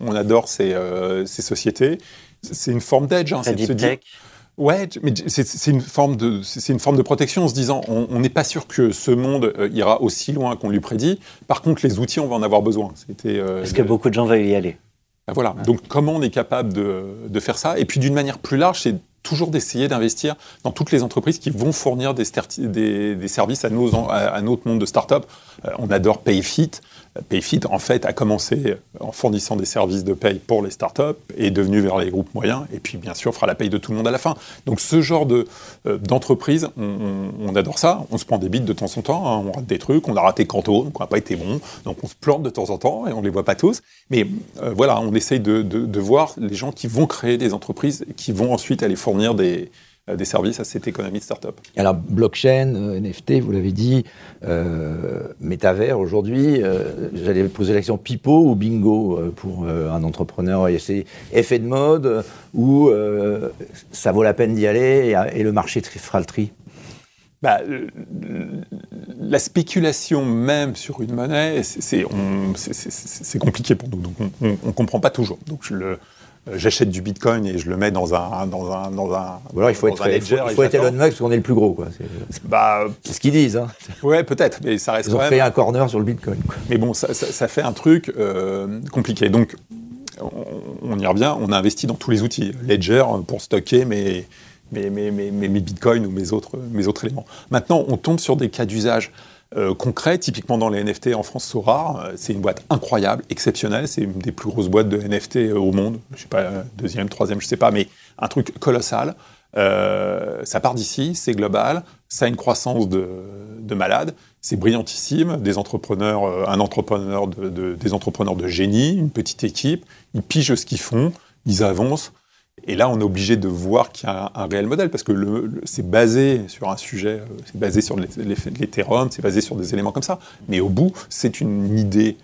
on adore ces, euh, ces sociétés. C'est une forme d'edge, hein, c'est de se dire. Ouais, mais c'est une forme de c'est une forme de protection en se disant on n'est pas sûr que ce monde euh, ira aussi loin qu'on lui prédit. Par contre, les outils, on va en avoir besoin. C'était euh, Parce que le- beaucoup de gens veulent y aller. ah, Voilà. Donc, comment on est capable de, de faire ça? Et puis, d'une manière plus large, c'est toujours d'essayer d'investir dans toutes les entreprises qui vont fournir des, sterti- des- des services à, nos, en- à, à notre monde de start-up. Euh, on adore Payfit. Payfit, en fait, a commencé en fournissant des services de paye pour les start-up et est devenu vers les groupes moyens. Et puis, bien sûr, fera la paye de tout le monde à la fin. Donc, ce genre de, euh, d'entreprise, on, adore ça. On se prend des bites de temps en temps. hein. On rate des trucs. On a raté Canto, donc on n'a pas été bon. Donc, on se plante de temps en temps et on ne les voit pas tous. Mais euh, voilà, on essaye de, de- de voir les gens qui vont créer des entreprises, qui vont ensuite aller fournir des, des services à cette économie de start-up. Alors, blockchain, euh, NFT, vous l'avez dit, euh, métavers aujourd'hui, euh, j'allais poser la question pipo ou bingo euh, pour euh, un entrepreneur. Et C'est effet de mode euh, ou euh, ça vaut la peine d'y aller et, et le marché fera le tri? Bah, euh, la spéculation même sur une monnaie, c'est- compliqué pour nous, donc on ne comprend pas toujours. Donc je le, euh, j'achète du Bitcoin et je le mets dans un dans un dans un. Ou alors il faut être, un ledger il faut être. Elon Musk parce qu'on est le plus gros. quoi. C'est Bah ce qu'ils disent. Hein. ouais, peut-être, mais ça reste Ils ont même. un corner sur le Bitcoin. quoi. Mais bon, ça, ça- ça fait un truc euh, compliqué. Donc, on, on y revient. On a investi dans tous les outils. Ledger pour stocker mes, mes, mes, mes, mes- mes bitcoins ou mes autres, mes autres éléments. Maintenant, on tombe sur des cas d'usage euh, concrets. Typiquement, dans les NFT en France, Sora, euh, c'est une boîte incroyable, exceptionnelle. C'est une des plus grosses boîtes de NFT euh, au monde. Je sais pas, deuxième, troisième, je sais pas, mais un truc colossal. Ça part d'ici, c'est global, ça a une croissance de, de malade, c'est brillantissime, des entrepreneurs, un entrepreneur de, de- des entrepreneurs de génie, une petite équipe, ils pigent ce qu'ils font, ils avancent, et là on est obligé de voir qu'il y a un, réel modèle, parce que le- c'est basé sur un sujet, euh, c'est basé sur l'Eth- l'Eth- l'Ethereum, c'est basé sur des éléments comme ça, mais au bout, c'est une idée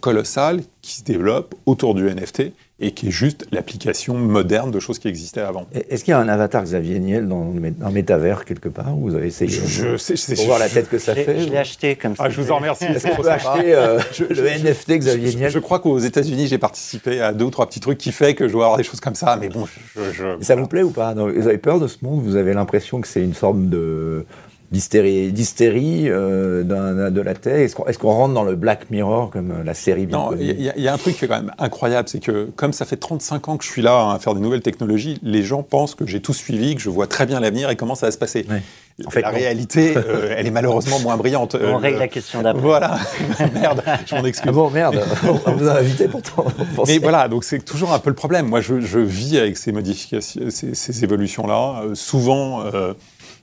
colossale qui se développe autour du NFT et qui est juste l'application moderne de choses qui existaient avant. Est-ce qu'il y a un avatar Xavier Niel dans un métavers quelque part où Vous avez essayé Je, je sais, je sais- pour voir la tête que ça fait je l'ai acheté comme ça. Ah, je vous en remercie. Est-ce qu'on peut acheter euh, Je- le je- NFT Xavier Je, Niel je crois qu'aux États-Unis, j'ai participé à deux ou trois petits trucs qui fait que je dois avoir des choses comme ça, mais bon, je. Ça vous plaît ou pas? Non, Vous avez peur de ce monde? Vous avez l'impression que c'est une forme de d'hystérie, d'hystérie euh, de la tech Est-ce qu'on est-ce qu'on rentre dans le Black Mirror comme euh, la série bien Non, il y, a- il y a un truc qui est quand même incroyable, c'est que comme ça fait 35 ans que je suis là à faire des nouvelles technologies, les gens pensent que j'ai tout suivi, que je vois très bien l'avenir et comment ça va se passer. Ouais. En fait, la non. réalité, euh, elle est malheureusement moins brillante. On Euh, règle le- la question d'après. Voilà, merde, je m'en excuse. Ah bon, merde On vous a invité pourtant. Mais voilà, donc c'est toujours un peu le problème. Moi, je, je vis avec ces modifications, ces, ces évolutions-là. Euh, souvent, euh,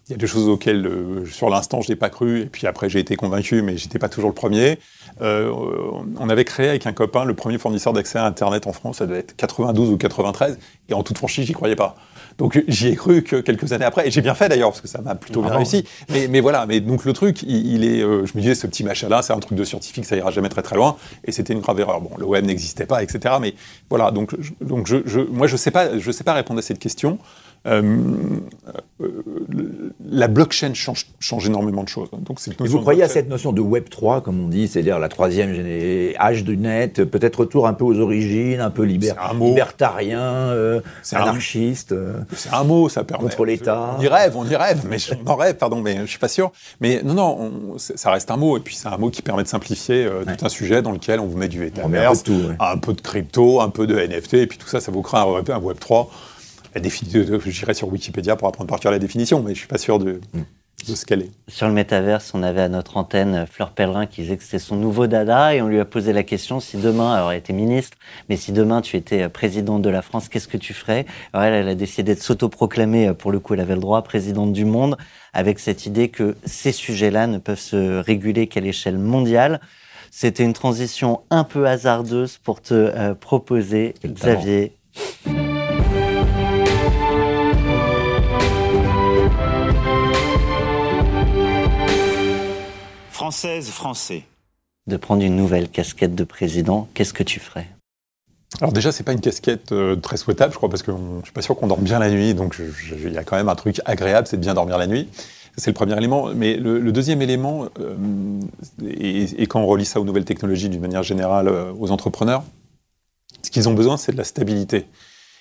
il y a des choses auxquelles, euh, sur l'instant, je n'ai pas cru, et puis après, j'ai été convaincu, mais j'étais pas toujours le premier. Euh, on avait créé avec un copain le premier fournisseur d'accès à Internet en France, ça devait être 92 ou 93, et en toute franchise, j'y croyais pas. Donc j'y ai cru que quelques années après, et j'ai bien fait d'ailleurs, parce que ça m'a plutôt bien Ah réussi. Mais, mais voilà, mais donc le truc, il, il est, euh, je me disais, ce petit machin-là, c'est un truc de scientifique, ça ira jamais très très loin, et c'était une grave erreur. Bon, le web n'existait pas, etc. Mais voilà, donc, je, donc je, je- moi je sais pas, je sais pas répondre à cette question. Euh, euh, la blockchain change, change énormément de choses. Donc cette vous croyez à cette notion de Web 3, comme on dit, c'est-à-dire la troisième âge du net, peut-être retour un peu aux origines, un peu liber- un libertarien, euh, anarchiste euh, C'est un mot, ça permet. Contre l'État. On y rêve, on y rêve, mais je- on en rêve, pardon, mais je suis pas sûr. Mais non, non, on- ça reste un mot, et puis c'est un mot qui permet de simplifier Ouais. tout un sujet dans lequel on vous met du met un ouais. un peu de crypto, un peu de NFT, et puis tout ça, ça vous crée un web, un web 3. La définition, j'irai sur Wikipédia pour apprendre par cœur la définition, mais je suis pas sûr de, Mm. de ce qu'elle est. Sur le métaverse, on avait à notre antenne euh, Fleur Pellerin qui disait que c'était son nouveau dada et on lui a posé la question si demain, alors elle était ministre, mais si demain tu étais euh, présidente de la France, qu'est-ce que tu ferais? Alors elle, elle a décidé de s'autoproclamer, euh, pour le coup elle avait le droit, présidente du monde, avec cette idée que ces sujets-là ne peuvent se réguler qu'à l'échelle mondiale. C'était une transition un peu hasardeuse pour te euh, proposer. Xavier, Française, Français. de prendre une nouvelle casquette de président. Qu'est-ce que tu ferais? Alors déjà, c'est pas une casquette euh, très souhaitable, je crois, parce que on- je suis pas sûr qu'on dorme bien la nuit, donc il y a quand même un truc agréable, c'est de bien dormir la nuit. C'est le premier élément. Mais le, le deuxième élément, euh, et, et quand on relie ça aux nouvelles technologies d'une manière générale euh, aux entrepreneurs, ce qu'ils ont besoin, c'est de la stabilité.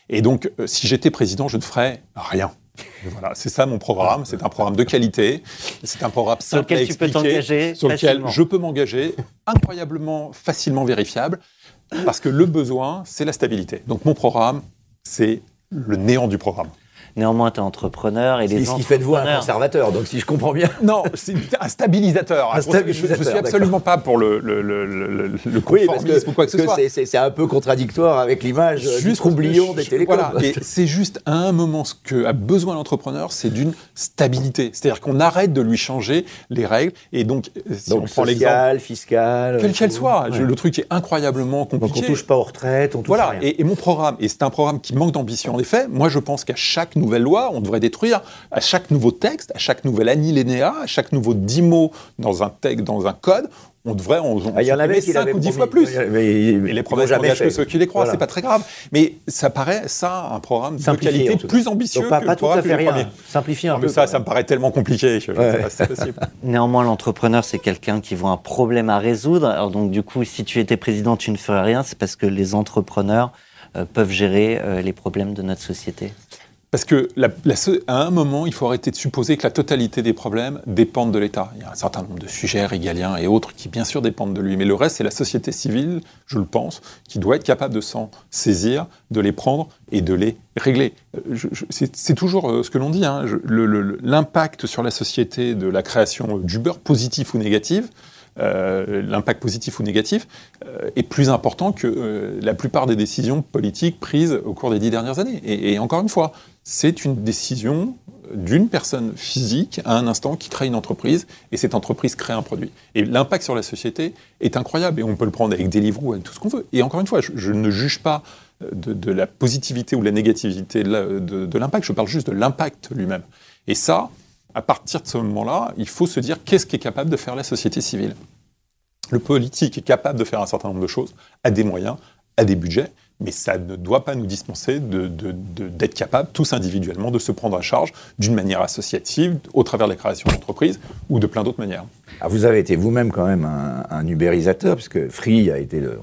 Et donc, euh, si j'étais président, je ne ferais rien. Voilà, c'est ça mon programme. C'est un programme de qualité. C'est un programme Sur à lequel tu peux t'engager sur lequel je peux m'engager, incroyablement facilement vérifiable, parce que le besoin, c'est la stabilité. Donc mon programme, c'est le néant du programme. Néanmoins, tu es entrepreneur et les ce qui fait de vous un conservateur, donc si je comprends bien. Non, c'est un stabilisateur. Un Je- Je, je stabilisateur, suis absolument pas pour le, le, le, le, le- le Oui, parce que ou quoi que ce parce soit. c'est- un peu contradictoire avec l'image euh, du troublion des télécoms. Voilà, et c'est juste à un moment ce que a besoin l'entrepreneur, c'est d'une stabilité. C'est-à-dire qu'on arrête de lui changer les règles. Et donc, si Donc on prend l'exemple, fiscal, quelle euh, qu'elle soit, Ouais. je- le truc est incroyablement Donc compliqué. on touche pas aux retraites, on touche Voilà, rien. et, et mon programme, et c'est un programme qui manque d'ambition en effet, moi je pense qu'à chaque nouvelle loi, on devrait détruire, à chaque nouveau texte, à chaque nouvel alinéa, à chaque nouveau 10 mots dans un texte, dans un code, on devrait en, Ah, il y en avait qui supprimer l'avaient 5 ou 10 promis. fois plus. Mais, Et les promesses n'engagent que ceux qui les croient, Voilà. c'est pas très grave. Mais ça paraît, ça, un programme Simplifié, de qualité plus ambitieux Donc pas, que pas le tout à fait rien. Simplifier un Non, peu. mais ça, ça me paraît tellement compliqué. Ouais. pas possible. Néanmoins, l'entrepreneur, c'est quelqu'un qui voit un problème à résoudre. Alors donc, du coup, si tu étais président, tu ne ferais rien. C'est parce que les entrepreneurs peuvent gérer les problèmes de notre société parce que à un moment, il faut arrêter de supposer que la totalité des problèmes dépendent de l'État. Il y a un certain nombre de sujets régaliens et autres qui, bien sûr, dépendent de lui. Mais le reste, c'est la société civile, je le pense, qui doit être capable de s'en saisir, de les prendre et de les régler. C'est toujours euh, ce que l'on dit. Hein. L'impact sur la société de la création d'Uber, positif ou négatif, euh, l'impact positif ou négatif euh, est plus important que la plupart des décisions politiques prises au cours des dix dernières années. et encore une fois, c'est une décision d'une personne physique à un instant qui crée une entreprise et cette entreprise crée un produit. Et l'impact sur la société est incroyable et on peut le prendre avec Deliveroo, avec tout ce qu'on veut. Et encore une fois, je, ne juge pas de, la positivité ou la négativité de, l'impact, je parle juste de l'impact lui-même. Et ça, à partir de ce moment-là, il faut se dire qu'est-ce qui est capable de faire la société civile. Le politique est capable de faire un certain nombre de choses, a des moyens, a des budgets, mais ça ne doit pas nous dispenser d'être capables, tous individuellement, de se prendre en charge d'une manière associative, au travers de la création d'entreprises ou de plein d'autres manières. Ah, vous avez été vous-même quand même un, un, ubérisateur, puisque Free a été, le,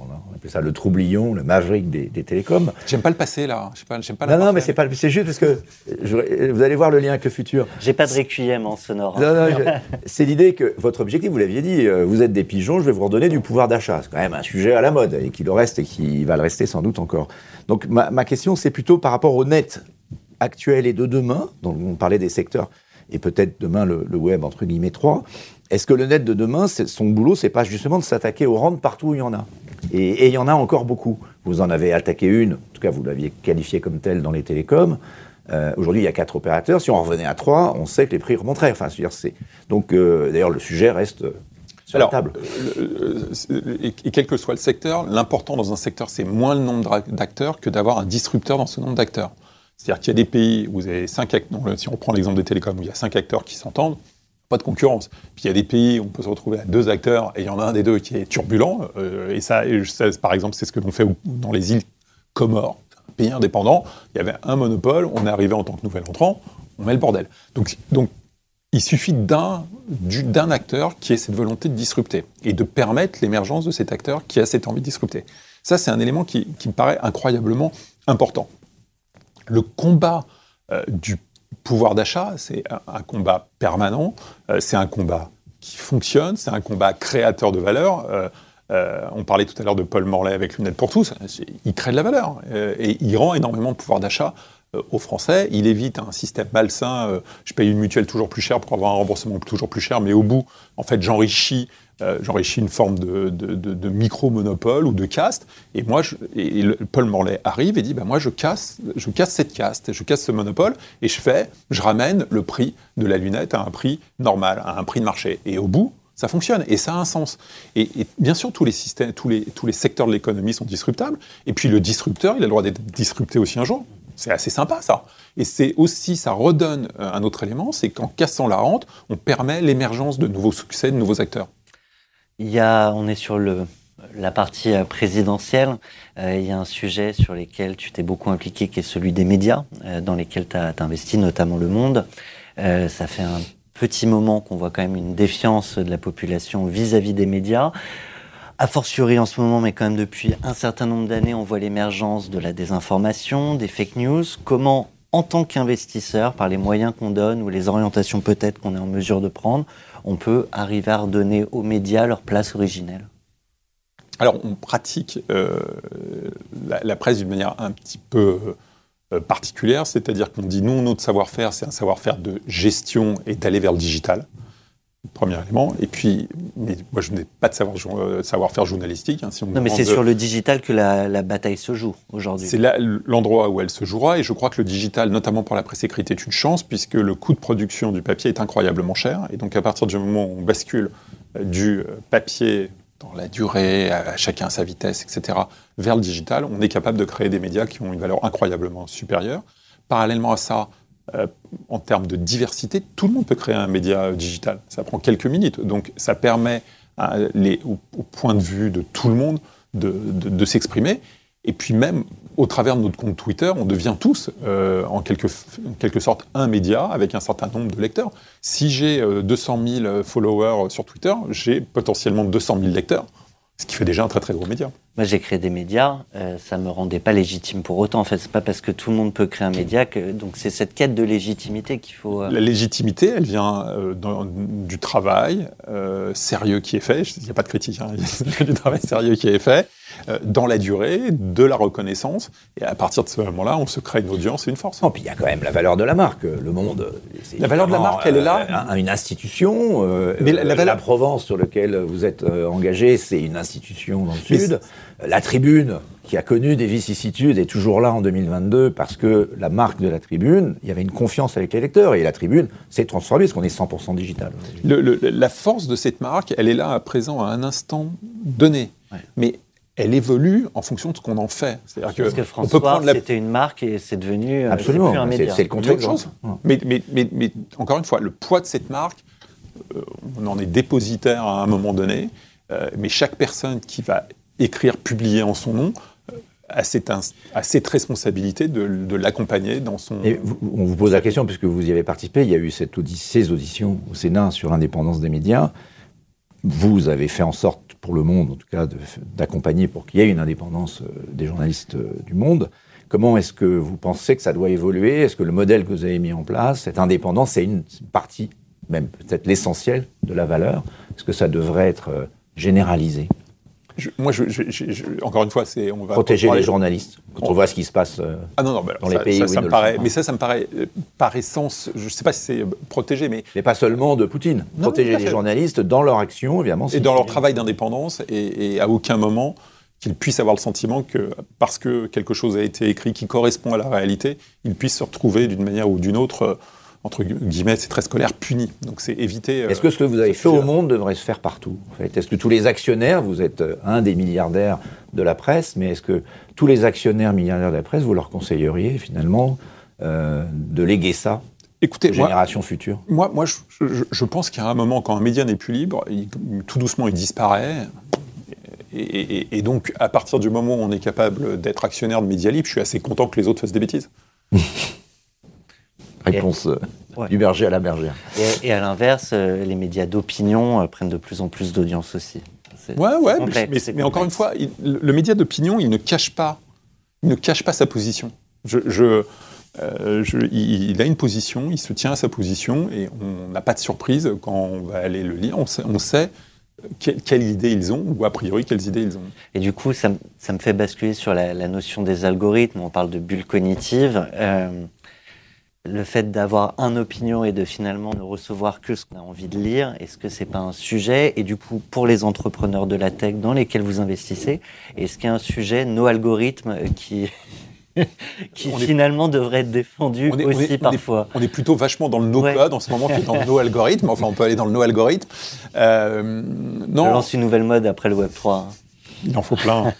ça le troublion, le maverick des, des télécoms. J'aime pas le passé, là. J'aime pas, pas non, non, mais c'est pas, c'est juste parce que vous allez voir le lien avec le futur. J'ai pas de requiem en sonore. Non, non, c'est l'idée que votre objectif, vous l'aviez dit, euh, vous êtes des pigeons, je vais vous redonner du pouvoir d'achat. C'est quand même un sujet à la mode et qui le reste et qui va le rester sans doute encore. Donc ma, ma question, c'est plutôt par rapport au net actuel et de demain, dont on parlait des secteurs et peut-être demain le, le, web entre guillemets 3. Est-ce que le net de demain, son boulot, c'est pas justement de s'attaquer aux rentes partout où il y en a? Et, il y en a encore beaucoup. Vous en avez attaqué une, en tout cas vous l'aviez qualifiée comme telle dans les télécoms. Euh, Aujourd'hui, il y a quatre opérateurs. Si on revenait à trois, on sait que les prix remonteraient. Enfin, c'est donc euh, d'ailleurs le sujet reste sur la table. Euh, et, quel que soit le secteur, l'important dans un secteur, c'est moins le nombre d'acteurs que d'avoir un disrupteur dans ce nombre d'acteurs. C'est-à-dire qu'il y a des pays où vous avez cinq acteurs. Si on prend l'exemple des télécoms, où il y a cinq acteurs qui s'entendent, pas de concurrence. Puis il y a des pays où on peut se retrouver à deux acteurs et il y en a un des deux qui est turbulent. Euh, et ça, par exemple, c'est ce que l'on fait dans les îles Comores, un pays indépendant. Il y avait un monopole, on est arrivé en tant que nouvel entrant, on met le bordel. Donc, il suffit d'un d'un acteur qui ait cette volonté de disrupter et de permettre l'émergence de cet acteur qui a cette envie de disrupter. Ça, c'est un élément qui, qui, me paraît incroyablement important. Le combat euh, du pouvoir d'achat, c'est un, combat permanent, euh, c'est un combat qui fonctionne, c'est un combat créateur de valeur. Euh, euh, on parlait tout à l'heure de Paul Morlaix avec Lunettes pour tous, il crée de la valeur et il rend énormément de pouvoir d'achat aux Français. Il évite un système malsain. je paye une mutuelle toujours plus chère pour avoir un remboursement toujours plus cher, mais au bout, en fait, j'enrichis euh, j'enrichis une forme de, micro-monopole ou de caste. Et moi, Paul Morlaix arrive et dit, bah, moi, je casse, je casse cette caste, je casse ce monopole, et je fais, je ramène le prix de la lunette à un prix normal, à un prix de marché. Et au bout, ça fonctionne et ça a un sens. Et, bien sûr, tous les secteurs de l'économie sont disruptables. Et puis le disrupteur, il a le droit d'être disrupté aussi un jour. C'est assez sympa ça. Et c'est aussi, ça redonne euh, un autre élément, c'est qu'en cassant la rente, on permet l'émergence de nouveaux succès, de nouveaux acteurs. Il y a, on est sur le, la partie euh, présidentielle. Euh, il y a un sujet sur lequel tu t'es beaucoup impliqué, qui est celui des médias, euh, dans lesquels tu as, investi, notamment Le Monde. ça fait un petit moment qu'on voit quand même une défiance de la population vis-à-vis des médias. A fortiori en ce moment, mais quand même depuis un certain nombre d'années, on voit l'émergence de la désinformation, des fake news. Comment, en tant qu'investisseur, par les moyens qu'on donne ou les orientations peut-être qu'on est en mesure de prendre, on peut arriver à redonner aux médias leur place originelle. Alors, on pratique euh, la, presse d'une manière un petit peu euh, particulière, c'est-à-dire qu'on dit non, notre savoir-faire, c'est un savoir-faire de gestion et d'aller vers le digital premier élément. Et puis, mais moi, je n'ai pas de savoir, euh, savoir-faire journalistique. Hein, si on non, mais c'est sur le digital que la, bataille se joue aujourd'hui. C'est l'endroit où elle se jouera. Et je crois que le digital, notamment pour la presse écrite, est une chance, puisque le coût de production du papier est incroyablement cher. Et donc, à partir du moment où on bascule euh, du euh, papier dans la durée, à chacun sa vitesse, etc., vers le digital, on est capable de créer des médias qui ont une valeur incroyablement supérieure. Parallèlement à ça, euh, en termes de diversité, tout le monde peut créer un média digital. Ça prend quelques minutes. Donc ça permet au, point de vue de tout le monde de, s'exprimer. Et puis même au travers de notre compte Twitter, on devient tous euh, en, quelque, sorte un média avec un certain nombre de lecteurs. Si j'ai 200 euh, 000 followers sur Twitter, j'ai potentiellement 200 000 lecteurs. Ce qui fait déjà un très très gros média. Moi, j'ai créé des médias, euh, ça me rendait pas légitime pour autant. En fait, c'est pas parce que tout le monde peut créer un média que donc c'est cette quête de légitimité qu'il faut. euh, La légitimité, elle vient euh, dans- du travail euh, sérieux qui est fait. Il n'y a pas de critique, hein, il y a du travail sérieux qui est fait, euh, dans la durée, de la reconnaissance. Et à partir de ce moment-là, on se crée une audience et une force. Non, puis il y a quand même la valeur de la marque. Le Monde. La valeur de la marque, elle est là. un- une institution. euh, Mais la- la Provence, sur lequel vous êtes euh, engagé, c'est une institution dans le Mais Sud. La Tribune, qui a connu des vicissitudes, est toujours là en 2022 parce que la marque de la Tribune, il y avait une confiance avec les lecteurs et la Tribune s'est transformée parce qu'on est 100% digital. aujourd'hui. Le- le- la force de cette marque, elle est là à présent à un instant donné. Ouais. Mais elle évolue en fonction de ce qu'on en fait. C'est-à-dire Parce que on peut François, prendre la c'était une marque et c'est devenu euh, Absolument, c'est plus un média. c'est le contre-exemple. chose. Mais, mais- mais- mais encore une fois, le poids de cette marque, euh, on en est dépositaire à un moment donné, euh, mais chaque personne qui va écrire, publier en son nom, euh, a cette, responsabilité de, l'accompagner dans son... Et on vous pose la question, puisque vous y avez participé, il y a eu ces auditions au Sénat sur l'indépendance des médias. Vous avez fait en sorte, pour le monde en tout cas, d'accompagner pour qu'il y ait une indépendance euh, des journalistes euh, du monde. Comment est-ce que vous pensez que ça doit évoluer? Est-ce que le modèle que vous avez mis en place, cette indépendance, c'est une partie, même peut-être l'essentiel de la valeur? Est-ce que ça devrait être euh, généralisé Je- moi, je, je- encore une fois, c'est on va Protéger les journalistes quand on voit ce qui se passe euh, Ah non, non, bah alors dans les pays ça, où ça me paraît, mais ça, ça me paraît euh, par essence, je ne sais pas si c'est protégé, mais mais pas seulement de Poutine. Non, Protéger les journalistes dans leur action, évidemment. et dans leur travail d'indépendance, et, et à aucun moment qu'ils puissent avoir le sentiment que parce que quelque chose a été écrit qui correspond à la réalité, ils puissent se retrouver d'une manière ou d'une autre, euh, entre gu- guillemets, c'est très scolaire, punis. Donc c'est éviter. euh, Est-ce que ce que vous avez fait au monde devrait se faire partout en fait? Est-ce que tous les actionnaires, vous êtes euh, un des milliardaires de la presse, mais est-ce que tous les actionnaires milliardaires de la presse, vous leur conseilleriez finalement euh, de léguer ça Écoutez, aux moi, générations futures? Moi, moi je, je- je pense qu'à un moment, quand un média n'est plus libre, il- tout doucement, il disparaît. Et, et- et donc, à partir du moment où on est capable d'être actionnaire de médias libres, je suis assez content que les autres fassent des bêtises. Réponse euh, Ouais. du berger à la bergère. Et, et à l'inverse, euh, les médias d'opinion euh, prennent de plus en plus d'audience aussi. Ouais, ouais, complexe, mais, encore une fois, il- le le média d'opinion, il ne cache pas, il ne cache pas sa position. Je, je- euh, je- il, il a une position, il se tient à sa position, et on n'a pas de surprise quand on va aller le lire. On sait, on sait quelle, quelle idée ils ont, ou a priori quelles idées ils ont. Et du coup, ça, me- ça me fait basculer sur la, la notion des algorithmes. On parle de bulles cognitives. Euh, le fait d'avoir un opinion et de finalement ne recevoir que ce qu'on a envie de lire, est-ce que c'est pas un sujet? Et du coup, pour les entrepreneurs de la tech dans lesquels vous investissez, est-ce qu'il y a un sujet, nos algorithmes, euh, qui, qui On est- finalement devrait être défendu On est- aussi est- on est- parfois? On est plutôt vachement dans le no-code Ouais. en ce moment que dans le no-algorithme. Enfin, on peut aller dans le no-algorithme. Euh, On non, lance une nouvelle mode après le Web 3. il en faut plein.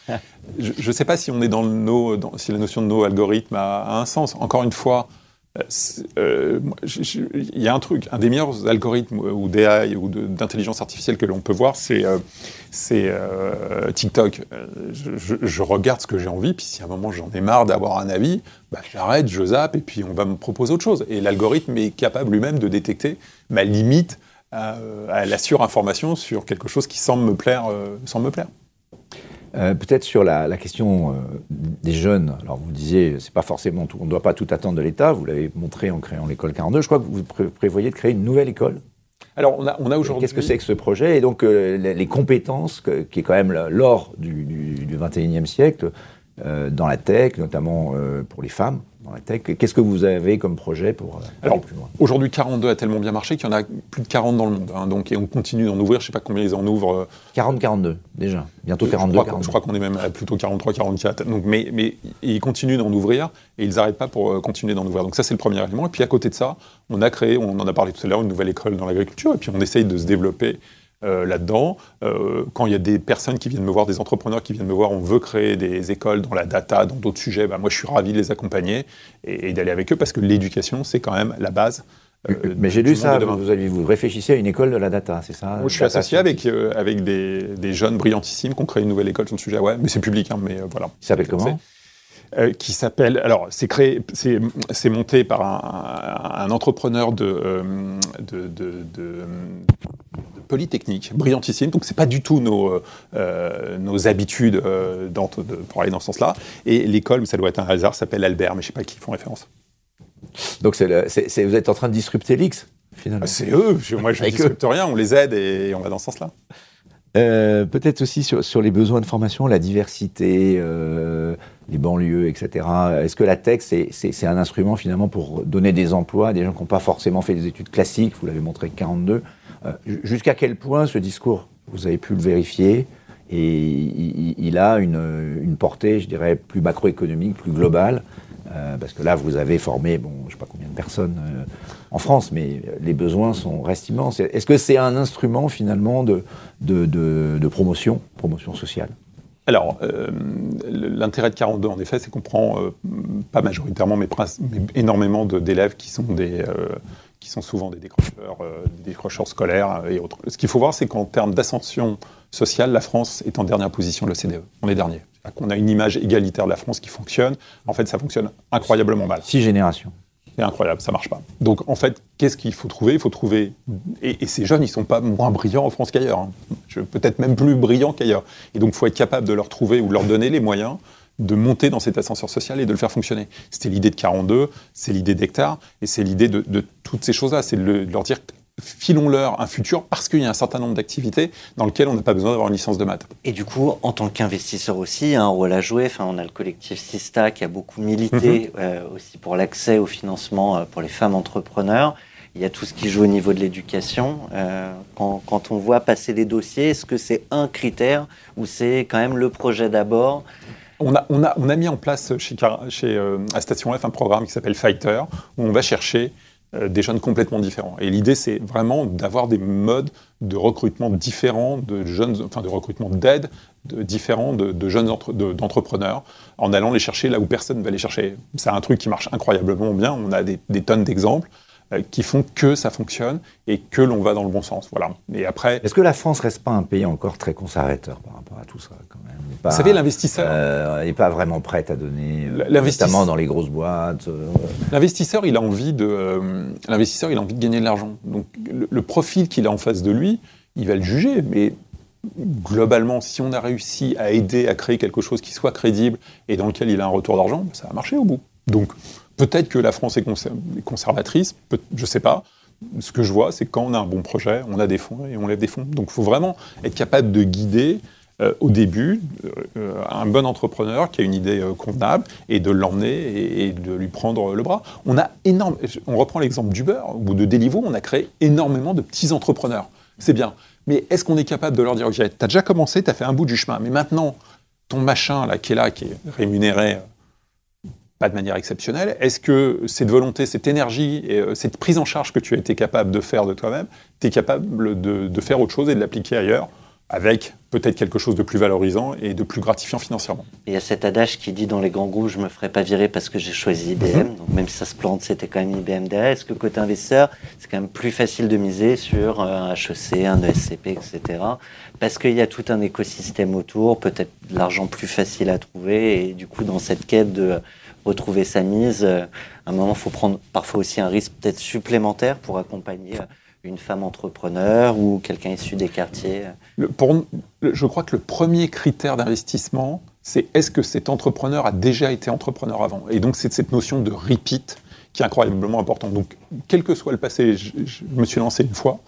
Je ne sais pas si on est dans le no, dans- si la notion de no-algorithme a, a un sens. Encore une fois, euh, euh, il y a un truc, un des meilleurs algorithmes euh, ou d'AI ou d'intelligence artificielle que l'on peut voir, c'est TikTok. Je, regarde ce que j'ai envie, puis si à un moment j'en ai marre d'avoir un avis, bah, j'arrête, je zappe, et puis on va me proposer autre chose. Et l'algorithme est capable lui-même de détecter ma limite à, la surinformation sur quelque chose qui semble me plaire. Euh, Peut-être sur la, la question euh, des jeunes. Alors vous disiez, c'est pas forcément tout, on ne doit pas tout attendre de l'État. Vous l'avez montré en créant l'école 42. Je crois que vous pré- prévoyez de créer une nouvelle école. Alors, on a, on a aujourd'hui. Qu'est-ce que c'est que ce projet? Et donc euh, les, les compétences, que- qui est quand même l'or du, du, du 21e siècle, euh, dans la tech, notamment euh, pour les femmes dans la tech. Qu'est-ce que vous avez comme projet pour euh, Alors, aller plus loin? Aujourd'hui, 42 a tellement bien marché qu'il y en a plus de 40 dans le monde. hein, donc, et on continue d'en ouvrir. Je ne sais pas combien ils en ouvrent. euh, 40-42 déjà. Bientôt je 42. crois, 42. je crois qu'on est même à plutôt 43, 44. Donc, mais, mais ils continuent d'en ouvrir et ils n'arrêtent pas pour euh, continuer d'en ouvrir. Donc ça, c'est le premier élément. Et puis à côté de ça, on a créé, on en a parlé tout à l'heure, une nouvelle école dans l'agriculture. Et puis on essaye de se développer euh, là-dedans. Euh, quand il y a des personnes qui viennent me voir, des entrepreneurs qui viennent me voir, on veut créer des écoles dans la data, dans d'autres sujets, bah, moi je suis ravi de les accompagner et, et d'aller avec eux parce que l'éducation, c'est quand même la base. euh, Mais j'ai lu ça, vous, vous réfléchissez à une école de la data, c'est ça Moi, je suis associé avec, avec des, des jeunes brillantissimes qui ont créé une nouvelle école sur le sujet. Ouais, mais c'est public, hein, mais voilà. Qui s'appelle comment Euh, qui s'appelle. Alors, c'est créé, c'est, c'est monté par un, un entrepreneur de, euh, de, de, de- de polytechnique, brillantissime. Donc c'est pas du tout nos, euh, nos habitudes euh, dans- de- pour aller dans ce sens-là. Et l'école, mais ça doit être un hasard, s'appelle Albert, mais je sais pas qui font référence. Donc c'est le- c'est- c'est- vous êtes en train de disrupter l'X, finalement. Ah, C'est eux. Je- moi, je ne Avec discute rien. On les aide et on va dans ce sens-là. Euh, Peut-être aussi sur, sur les besoins de formation, la diversité, euh, les banlieues, etc. Est-ce que la tech, c'est- un instrument finalement pour donner des emplois à des gens qui n'ont pas forcément fait des études classiques Vous l'avez montré avec 42. Euh, ju- Jusqu'à quel point ce discours, vous avez pu le vérifier et il, a une, portée, je dirais, plus macroéconomique, plus globale euh, parce que là, vous avez formé, bon, je ne sais pas combien de personnes euh, en France, mais les besoins sont, restent immenses. Est-ce que c'est un instrument finalement de- de promotion, promotion sociale? Alors, euh, l'intérêt de 42, en effet, c'est qu'on prend euh, pas majoritairement, mais, énormément d'élèves qui sont des euh, qui sont souvent des décrocheurs, des décrocheurs scolaires et autres. Ce qu'il faut voir, c'est qu'en termes d'ascension sociale, la France est en dernière position de l'OCDE. On est dernier. Qu'on a une image égalitaire de la France qui fonctionne. En fait, ça fonctionne incroyablement mal. Six générations. C'est incroyable, ça marche pas. Donc en fait, qu'est-ce qu'il faut trouver? Il faut trouver. Et, ces jeunes, ils sont pas moins brillants en France qu'ailleurs. hein. Peut-être même plus brillants qu'ailleurs. Et donc il faut être capable de leur trouver ou leur donner les moyens de monter dans cet ascenseur social et de le faire fonctionner. C'était l'idée de 42, c'est l'idée d'Hectare, et c'est l'idée de, toutes ces choses-là. C'est de leur dire filons-leur un futur parce qu'il y a un certain nombre d'activités dans lesquelles on n'a pas besoin d'avoir une licence de maths. Et du coup, en tant qu'investisseur aussi, il y a un rôle à jouer. Enfin, on a le collectif Sista qui a beaucoup milité euh, aussi pour l'accès au financement euh, pour les femmes entrepreneurs. Il y a tout ce qui joue au niveau de l'éducation. Euh, quand, quand on voit passer les dossiers, est-ce que c'est un critère ou c'est quand même le projet d'abord? On a, on, a, on a mis en place chez, chez, euh, à Station F un programme qui s'appelle Fighter, où on va chercher des jeunes complètement différents. Et l'idée, c'est vraiment d'avoir des modes de recrutement différents, de jeunes, enfin de recrutement d'aide de, différents de, jeunes entre- de- d'entrepreneurs, en allant les chercher là où personne ne va les chercher. C'est un truc qui marche incroyablement bien. On a des, tonnes d'exemples euh, qui font que ça fonctionne et que l'on va dans le bon sens. Voilà. Et après, Est-ce que la France reste pas un pays encore très conservateur par rapport à tout ça quand même? Pas- vous savez, l'investisseur, euh, n'est pas vraiment prête à donner, euh, notamment dans les grosses boîtes. euh, L'investisseur, il a envie de, euh, l'investisseur, il a envie de gagner de l'argent. Donc, le, le profil qu'il a en face de lui, il va le juger. Mais globalement, si on a réussi à aider à créer quelque chose qui soit crédible et dans lequel il a un retour d'argent, ça va marcher au bout. Donc, peut-être que la France est conser- est conservatrice, je sais pas. Ce que je vois, c'est quand on a un bon projet, on a des fonds et on lève des fonds. Donc, il faut vraiment être capable de guider euh, au début euh, un bon entrepreneur qui a une idée euh, convenable et de l'emmener et, de lui prendre le bras. On a énorme, on reprend l'exemple d'Uber ou de Deliveroo, on a créé énormément de petits entrepreneurs. C'est bien. Mais est-ce qu'on est capable de leur dire, OK, tu as déjà commencé, tu as fait un bout du chemin, mais maintenant, ton machin là, qui est là, qui est rémunéré pas de manière exceptionnelle, est-ce que cette volonté, cette énergie et cette prise en charge que tu as été capable de faire de toi-même, tu es capable de faire autre chose et de l'appliquer ailleurs avec peut-être quelque chose de plus valorisant et de plus gratifiant financièrement. Il y a cet adage qui dit dans les grands groupes, je me ferai pas virer parce que j'ai choisi IBM. Donc même si ça se plante, c'était quand même IBM derrière. Est-ce que côté investisseur, c'est quand même plus facile de miser sur euh, un HEC, un ESCP, etc. Parce qu'il y a tout un écosystème autour, peut-être de l'argent plus facile à trouver. Et du coup, dans cette quête de retrouver sa mise, euh, à un moment, il faut prendre parfois aussi un risque peut-être supplémentaire pour accompagner euh, une femme entrepreneur ou quelqu'un issu des quartiers. Le- pour- le- je crois que le premier critère d'investissement, c'est est-ce que cet entrepreneur a déjà été entrepreneur avant? Et donc, c'est cette notion de repeat qui est incroyablement importante. Donc, quel que soit le passé, je, je me suis lancé une fois,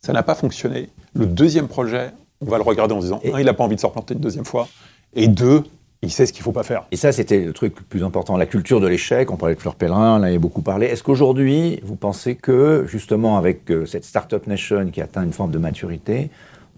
ça n'a pas fonctionné. Le deuxième projet, on va le regarder en se disant, Et- un, il n'a pas envie de se replanter une deuxième fois, et deux, il sait ce qu'il ne faut pas faire. Et ça, c'était le truc le plus important, la culture de l'échec. On parlait de Fleur Pellerin, on en avait beaucoup parlé. Est-ce qu'aujourd'hui, vous pensez que, justement, avec euh, cette Startup Nation qui atteint une forme de maturité,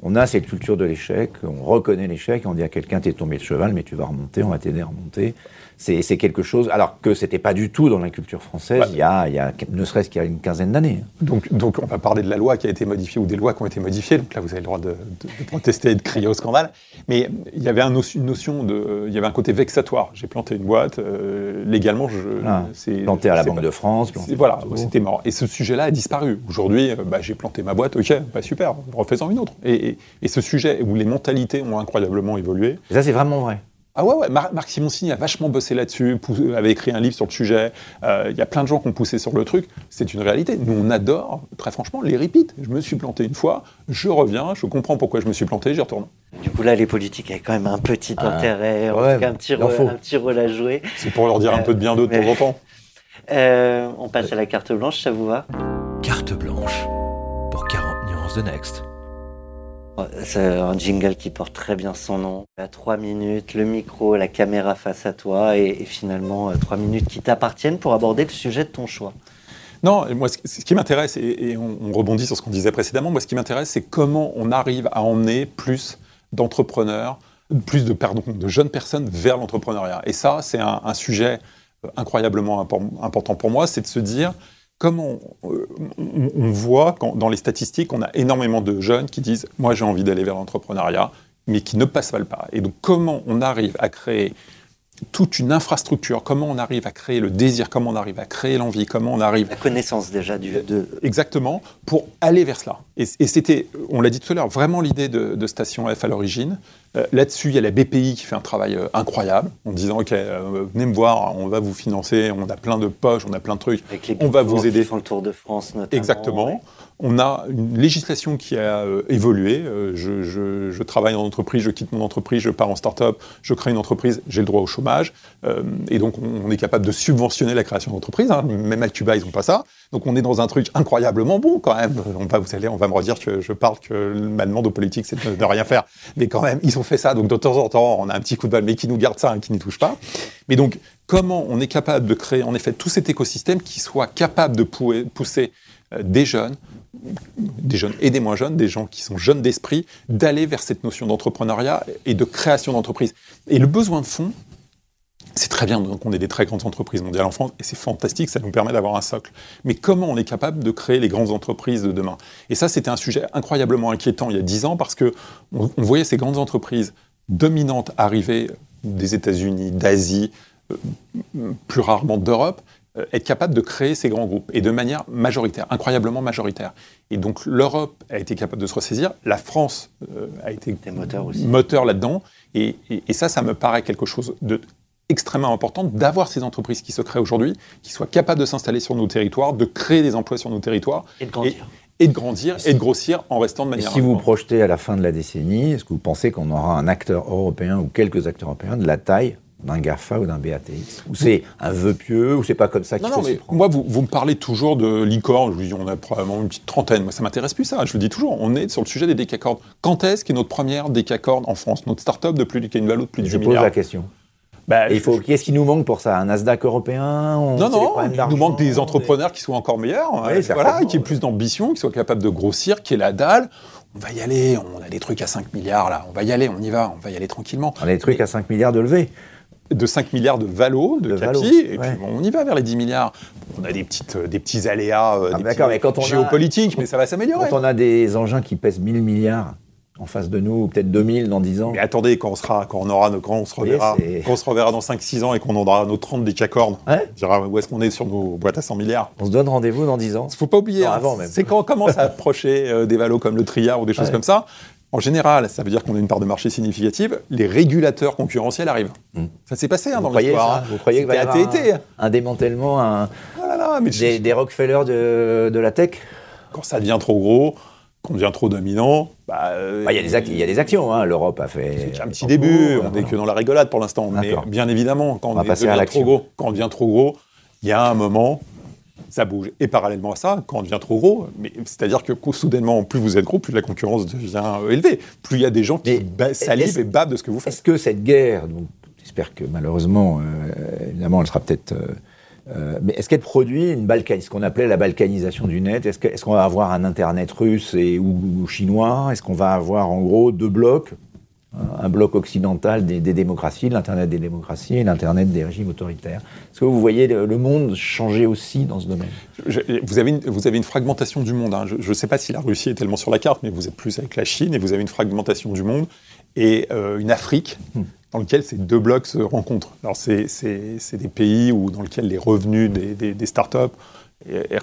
on a cette culture de l'échec, on reconnaît l'échec, on dit à quelqu'un, t'es tombé de cheval, mais tu vas remonter, on va t'aider à remonter. C'est quelque chose, alors que c'était pas du tout dans la culture française, Ouais. il, y a, il y a, ne serait-ce qu'il y a une quinzaine d'années. Donc, donc, on va parler de la loi qui a été modifiée ou des lois qui ont été modifiées. Donc là, vous avez le droit de, de- de protester et de crier au scandale. Mais il y avait un une notion de, il y avait un côté vexatoire. J'ai planté une boîte euh, légalement. Je, Ah, Planté à la Banque pas- de France. Voilà, c'était mort. Et ce sujet-là a disparu. Aujourd'hui, euh, bah, j'ai planté ma boîte, ok, bah, super, refais-en une autre. Et, et- et ce sujet où les mentalités ont incroyablement évolué, Et ça, c'est vraiment vrai. Ah ouais, ouais. Mar- Marc Simoncini a vachement bossé là-dessus, avait écrit un livre sur le sujet. Euh, Il y a plein de gens qui ont poussé sur le truc. C'est une réalité. Nous, on adore, très franchement, les repeats. Je me suis planté une fois, je reviens, je comprends pourquoi je me suis planté, j'y retourne. Du coup, là, les politiques avaient quand même un petit Ah, intérêt, en ouais, tout cas un petit, rôle- faut. un petit rôle à jouer. C'est pour leur dire un Euh, peu de bien d'eux de mais- temps en temps. Euh, on passe à la carte blanche, ça vous va? Carte blanche pour 40 nuances de Next. C'est un jingle qui porte très bien son nom. À trois minutes, le micro, la caméra face à toi et, finalement euh, trois minutes qui t'appartiennent pour aborder le sujet de ton choix. Non, moi, ce, qui m'intéresse, et, on, on rebondit sur ce qu'on disait précédemment, moi, ce qui m'intéresse, c'est comment on arrive à emmener plus d'entrepreneurs, plus de, jeunes personnes vers l'entrepreneuriat. Et ça, c'est un, sujet euh, incroyablement impor- important pour moi, c'est de se dire comment euh, on, on voit quand, dans les statistiques, on a énormément de jeunes qui disent « moi, j'ai envie d'aller vers l'entrepreneuriat », mais qui ne passent pas le pas. Et donc, comment on arrive à créer toute une infrastructure, comment on arrive à créer le désir, comment on arrive à créer l'envie, comment on arrive La connaissance déjà du, de, Exactement, pour aller vers cela. Et, et c'était, on l'a dit tout à l'heure, vraiment l'idée de, de Station F à l'origine. Euh, Là-dessus, il y a la BPI qui fait un travail euh, incroyable en disant Ok, euh, venez me voir, on va vous financer, on a plein de poches, on a plein de trucs. avec les On va vous aider. qui font le tour de France notamment. Exactement. ouais. On a une législation qui a euh, évolué. Euh, je, travaille en entreprise, je quitte mon entreprise, je pars en start-up, je crée une entreprise, j'ai le droit au chômage. Euh, et donc, on, est capable de subventionner la création d'entreprise. hein. Même à Cuba, ils n'ont pas ça. Donc, on est dans un truc incroyablement bon quand même. On va, vous allez, on va me redire que je parle que ma demande aux politiques, c'est de, de rien faire. Mais quand même, ils ont fait ça. Donc, de temps en temps, on a un petit coup de balle, mais qui nous garde ça, hein, qui n'y touche pas. Mais donc, comment on est capable de créer en effet tout cet écosystème qui soit capable de pou- pousser des jeunes, des jeunes et des moins jeunes, des gens qui sont jeunes d'esprit, d'aller vers cette notion d'entrepreneuriat et de création d'entreprise. Et le besoin de fonds, c'est très bien qu'on ait des très grandes entreprises mondiales en France, et c'est fantastique, ça nous permet d'avoir un socle. Mais comment on est capable de créer les grandes entreprises de demain? Et ça, c'était un sujet incroyablement inquiétant il y a dix ans, parce que on, on voyait ces grandes entreprises dominantes arriver des États-Unis, d'Asie, euh, plus rarement d'Europe, être capable de créer ces grands groupes, et de manière majoritaire, incroyablement majoritaire. Et donc l'Europe a été capable de se ressaisir, la France euh, a été Des moteurs aussi. moteur là-dedans, et, et- et ça, ça me paraît quelque chose de extrêmement important d'avoir ces entreprises qui se créent aujourd'hui, qui soient capables de s'installer sur nos territoires, de créer des emplois sur nos territoires, Et de grandir. et de grandir, et de grossir en restant de Et manière... si vous projetez à la fin de la décennie, est-ce que vous pensez qu'on aura un acteur européen ou quelques acteurs européens de la taille d'un GAFA ou d'un BATX Ou c'est un vœu pieux, ou c'est pas comme ça qu'il faut s'y prendre moi, vous, vous me parlez toujours de licorne. Je vous dis, on a probablement une petite trentaine. Moi, ça m'intéresse plus, ça. Je vous dis toujours, on est sur le sujet des décacordes. Quand est-ce qu'est notre première décacorne en France? Notre start-up de plus, qui a une valeur de plus de Je 10 pose milliards la question. Bah, il faut, je- qu'est-ce qui nous manque pour ça? Un Nasdaq européen? On- Non, non, il nous manque des des- entrepreneurs qui soient encore meilleurs, Oui, euh, certainement, voilà, qui aient plus d'ambition, qui soient capables de grossir, qui aient la dalle. On va y aller, on a des trucs à 5 milliards là, on va y aller, on y va, on va y aller tranquillement. On a des trucs à 5 milliards de levée. De 5 milliards de valo, de, De capi, valo, et ouais. puis bon, on y va vers les 10 milliards. On a des, petites, euh, des petits aléas euh, Ah, des petits mais quand on a- géopolitiques, mais ça va s'améliorer. Quand on a des engins qui pèsent 1000 milliards en face de nous, ou peut-être 2000 dans 10 ans, Mais attendez, quand on sera, quand on aura, quand on se reverra, quand on se reverra dans 5-6 ans et qu'on aura nos 30 décacornes, Ouais. on dira où est-ce qu'on est sur nos boîtes à 100 milliards? on se donne rendez-vous dans 10 ans. Il faut pas oublier, hein, avant même. c'est quand on commence à approcher euh, des valos comme le Triard ou des choses Ouais. comme ça. En général, ça veut dire qu'on a une part de marché significative. Les régulateurs concurrentiels arrivent. Mm. Ça s'est passé hein, dans l'histoire. hein. Vous croyez qu'il va y avoir AT&T. un, un démantèlement, un- Ah là là, mais je- des, des Rockefeller de, de la tech quand ça devient trop gros, qu'on devient trop dominant, bah, euh, Bah, Il y, a des ac- il y a des actions, hein. l'Europe a fait... C'est un petit début, on n'est que dans la rigolade pour l'instant. Mais bien évidemment, quand On on, va est- passer à devient l'action. trop gros, quand on devient trop gros, il y a un moment, ça bouge. Et parallèlement à ça, quand on devient trop gros, c'est-à-dire que soudainement, plus vous êtes gros, plus la concurrence devient euh, élevée. Plus il y a des gens qui salivent et babent de ce que vous faites. Est-ce que cette guerre, donc, j'espère que malheureusement, euh, évidemment, elle sera peut-être. euh, euh, mais est-ce qu'elle produit une balkan, ce qu'on appelait la balkanisation du net Est-ce qu'on va avoir un internet russe et ou, ou chinois? Est-ce qu'on va avoir en gros deux blocs? Un bloc occidental des, des démocraties, l'internet des démocraties et l'internet des régimes autoritaires. Est-ce que vous voyez le, monde changer aussi dans ce domaine? Je- vous, avez une, vous avez une fragmentation du monde. hein. Je ne sais pas si la Russie est tellement sur la carte, mais vous êtes plus avec la Chine et vous avez une fragmentation du monde et euh, une Afrique Hmm. dans lequel ces deux blocs se rencontrent. Alors, c'est des pays où, dans lesquels les revenus des, des, des startups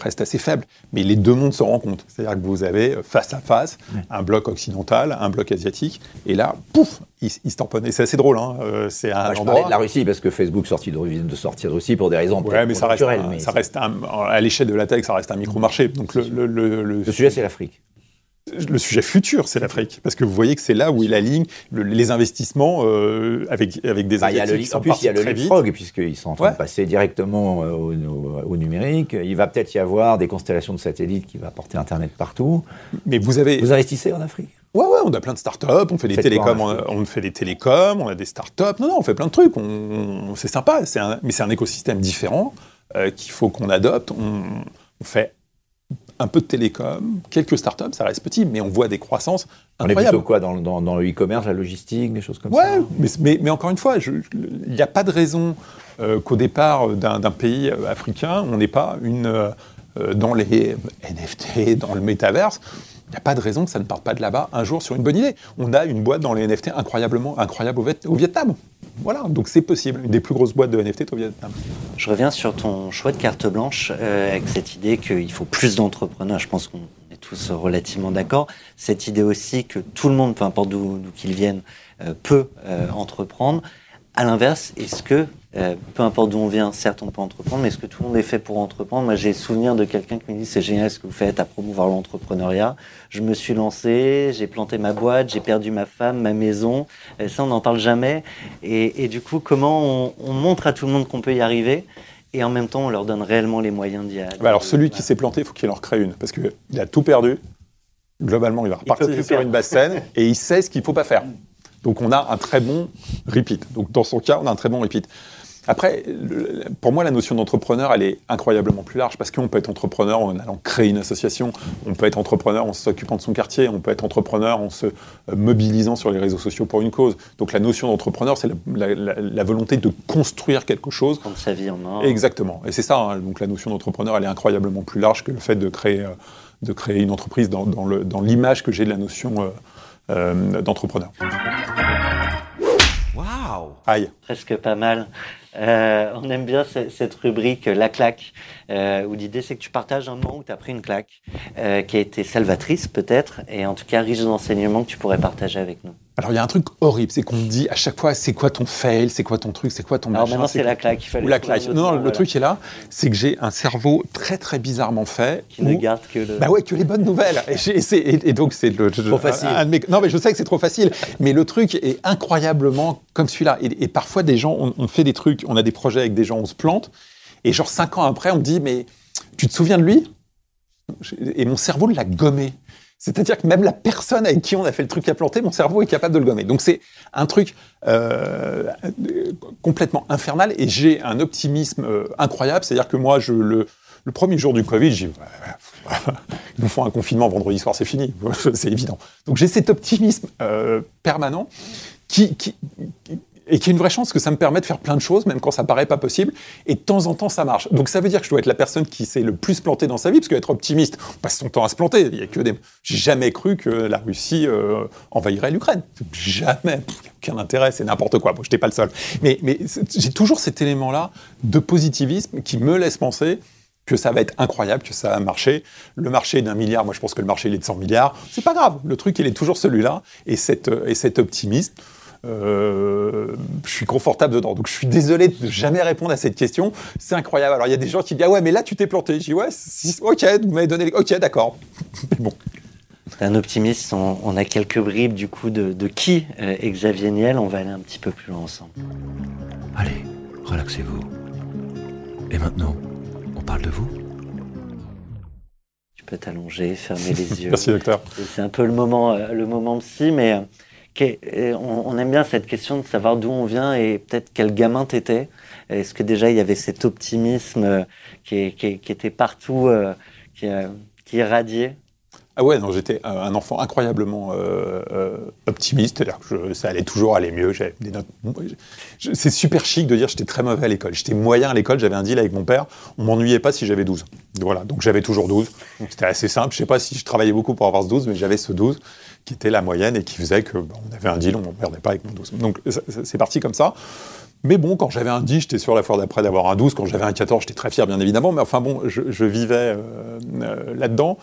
reste assez faible. Mais les deux mondes se rencontrent. C'est-à-dire que vous avez euh, face à face un bloc occidental, un bloc asiatique, et là, pouf, ils, ils se tamponnent. Et c'est assez drôle. Hein. euh, C'est un Moi, endroit- parlais de la Russie parce que Facebook sorti de, de sortir de Russie pour des raisons Ouais, mais ça reste, un- mais ça reste un- à l'échelle de la tech, ça reste un micro-marché. Donc le, le, le- le- Le sujet, c'est l'Afrique. Le sujet futur, c'est l'Afrique. Parce que vous voyez que c'est là où il aligne le- les investissements euh, avec, avec des Bah, y a le, en plus, il y a le leapfrog, puisqu'ils sont en train Ouais. de passer directement euh, au, au- au numérique. Il va peut-être y avoir des constellations de satellites qui vont apporter Internet partout. Mais vous avez... Vous investissez en Afrique? Ouais, ouais, on a plein de startups, on fait des télécoms, on, fait des télécoms, on a des startups. Non, non, on fait plein de trucs. C'est sympa, un- mais c'est un écosystème différent euh, qu'il faut qu'on adopte. On, on fait un peu de télécom, quelques startups, ça reste petit, mais on voit des croissances On est incroyables. plutôt quoi dans, le- dans- dans le e-commerce, la logistique, des choses comme Ouais, ça mais, mais, mais encore une fois, il n'y a pas de raison euh, qu'au départ d'un d'un pays euh, africain, on n'ait pas une euh, euh, dans les NFT, dans le métaverse. Il n'y a pas de raison que ça ne parte pas de là-bas un jour sur une bonne idée. On a une boîte dans les NFT incroyablement incroyable au Vietnam. Voilà, donc c'est possible. Une des plus grosses boîtes de NFT au Vietnam. Je reviens sur ton choix de carte blanche euh, avec cette idée qu'il faut plus d'entrepreneurs. Je pense qu'on est tous relativement d'accord. Cette idée aussi que tout le monde, peu importe d'où d'où qu'il vienne, euh, peut euh, entreprendre. À l'inverse, est-ce que, euh, peu importe d'où on vient, certes on peut entreprendre, mais est-ce que tout le monde est fait pour entreprendre? Moi j'ai souvenir de quelqu'un qui me dit c'est génial ce que vous faites à promouvoir l'entrepreneuriat. Je me suis lancé, j'ai planté ma boîte, j'ai perdu ma femme, ma maison. Et ça on n'en parle jamais. Et, et du coup, comment on, on montre à tout le monde qu'on peut y arriver? Et en même temps on leur donne réellement les moyens d'y aller Bah alors celui qui s'est planté, il faut qu'il en recrée une, parce qu'il a tout perdu. Globalement, il va repartir sur une basse scène et il sait ce qu'il ne faut pas faire. Donc on a un très bon repeat. Donc dans son cas, on a un très bon repeat. Après, pour moi, la notion d'entrepreneur, elle est incroyablement plus large parce qu'on peut être entrepreneur en allant créer une association, on peut être entrepreneur en s'occupant de son quartier, on peut être entrepreneur en se euh, mobilisant sur les réseaux sociaux pour une cause. Donc la notion d'entrepreneur, c'est la, la- la- la volonté de construire quelque chose prendre sa vie en main. Exactement. Et c'est ça, hein. donc la notion d'entrepreneur, elle est incroyablement plus large que le fait de créer, euh, de créer une entreprise dans, dans le- dans l'image que j'ai de la notion euh, euh, d'entrepreneur. Waouh Aïe. Presque pas mal. Euh, on aime bien ce- cette rubrique euh, La claque, euh, où l'idée c'est que tu partages un moment où tu as pris une claque, euh, qui a été salvatrice peut-être, et en tout cas riche d'enseignements que tu pourrais partager avec nous. Alors il y a un truc horrible, c'est qu'on me dit à chaque fois, c'est quoi ton fail, c'est quoi ton truc, c'est quoi ton Alors machin, maintenant c'est la claque, il fallait Ou la claque. Non, non, le voilà, truc qui est là, c'est que j'ai un cerveau très très bizarrement fait. qui ne garde que le... Bah ouais, que les bonnes nouvelles. Et, et- et donc c'est le Trop facile. un mes- non mais je sais que c'est trop facile, mais le truc est incroyablement comme celui-là. Et, et parfois des gens, on, on fait des trucs, on a des projets avec des gens, on se plante, et genre cinq ans après, on dit mais tu te souviens de lui? Et mon cerveau l'a gommé. C'est-à-dire que même la personne avec qui on a fait le truc à planter, mon cerveau est capable de le gommer. Donc c'est un truc euh, complètement infernal et j'ai un optimisme euh, incroyable. C'est-à-dire que moi, je, le, le premier jour du Covid, j'ai ils nous font un confinement vendredi soir, c'est fini. c'est évident. Donc j'ai cet optimisme euh, permanent qui- et qui est une vraie chance que ça me permet de faire plein de choses, même quand ça paraît pas possible. Et de temps en temps, ça marche. Donc ça veut dire que je dois être la personne qui s'est le plus planté dans sa vie, parce qu'être optimiste, on passe son temps à se planter. Il y a que des. J'ai jamais cru que la Russie euh, envahirait l'Ukraine. Jamais. Pff, y a aucun intérêt, c'est n'importe quoi. Bon, je n'étais pas le seul. Mais, j'ai toujours cet élément-là de positivisme qui me laisse penser que ça va être incroyable, que ça va marcher. Le marché d'un milliard, moi je pense que le marché est de 100 milliards. C'est pas grave, le truc il est toujours celui-là. Et, cette, et cet optimisme, euh, je suis confortable dedans. Donc je suis désolé de jamais répondre à cette question. C'est incroyable. Alors il y a des gens qui disent Ah ouais, mais là tu t'es planté. Je dis Ouais, si- ok, vous m'avez donné les. Ok, d'accord. Mais bon. Un optimiste, on, on a quelques bribes du coup de, de qui euh, est Xavier Niel, on va aller un petit peu plus loin ensemble. Allez, relaxez-vous. Et maintenant, on parle de vous Tu peux t'allonger, fermer les yeux. Merci docteur. C'est un peu le moment, euh, le moment psy, mais euh, on, on aime bien cette question de savoir d'où on vient et peut-être quel gamin t'étais. Est-ce que déjà il y avait cet optimisme euh, qui, était partout, euh, qui, euh, irradiait? Ah ouais, non, j'étais un enfant incroyablement euh, euh, optimiste, c'est-à-dire que je- ça allait toujours aller mieux. C'est super chic de dire que j'étais très mauvais à l'école. J'étais moyen à l'école, j'avais un deal avec mon père, on m'ennuyait pas si j'avais 12. Voilà, donc j'avais toujours 12. C'était assez simple, je sais pas si je travaillais beaucoup pour avoir ce 12, mais j'avais ce 12 qui était la moyenne et qui faisait que bah, on avait un deal, on m'emmerdait pas avec mon 12. Donc c'est parti comme ça. Mais bon, quand j'avais un 10, j'étais sûr la fois d'après d'avoir un 12. Quand j'avais un 14, j'étais très fier, bien évidemment. Mais enfin bon, je, vivais là-dedans.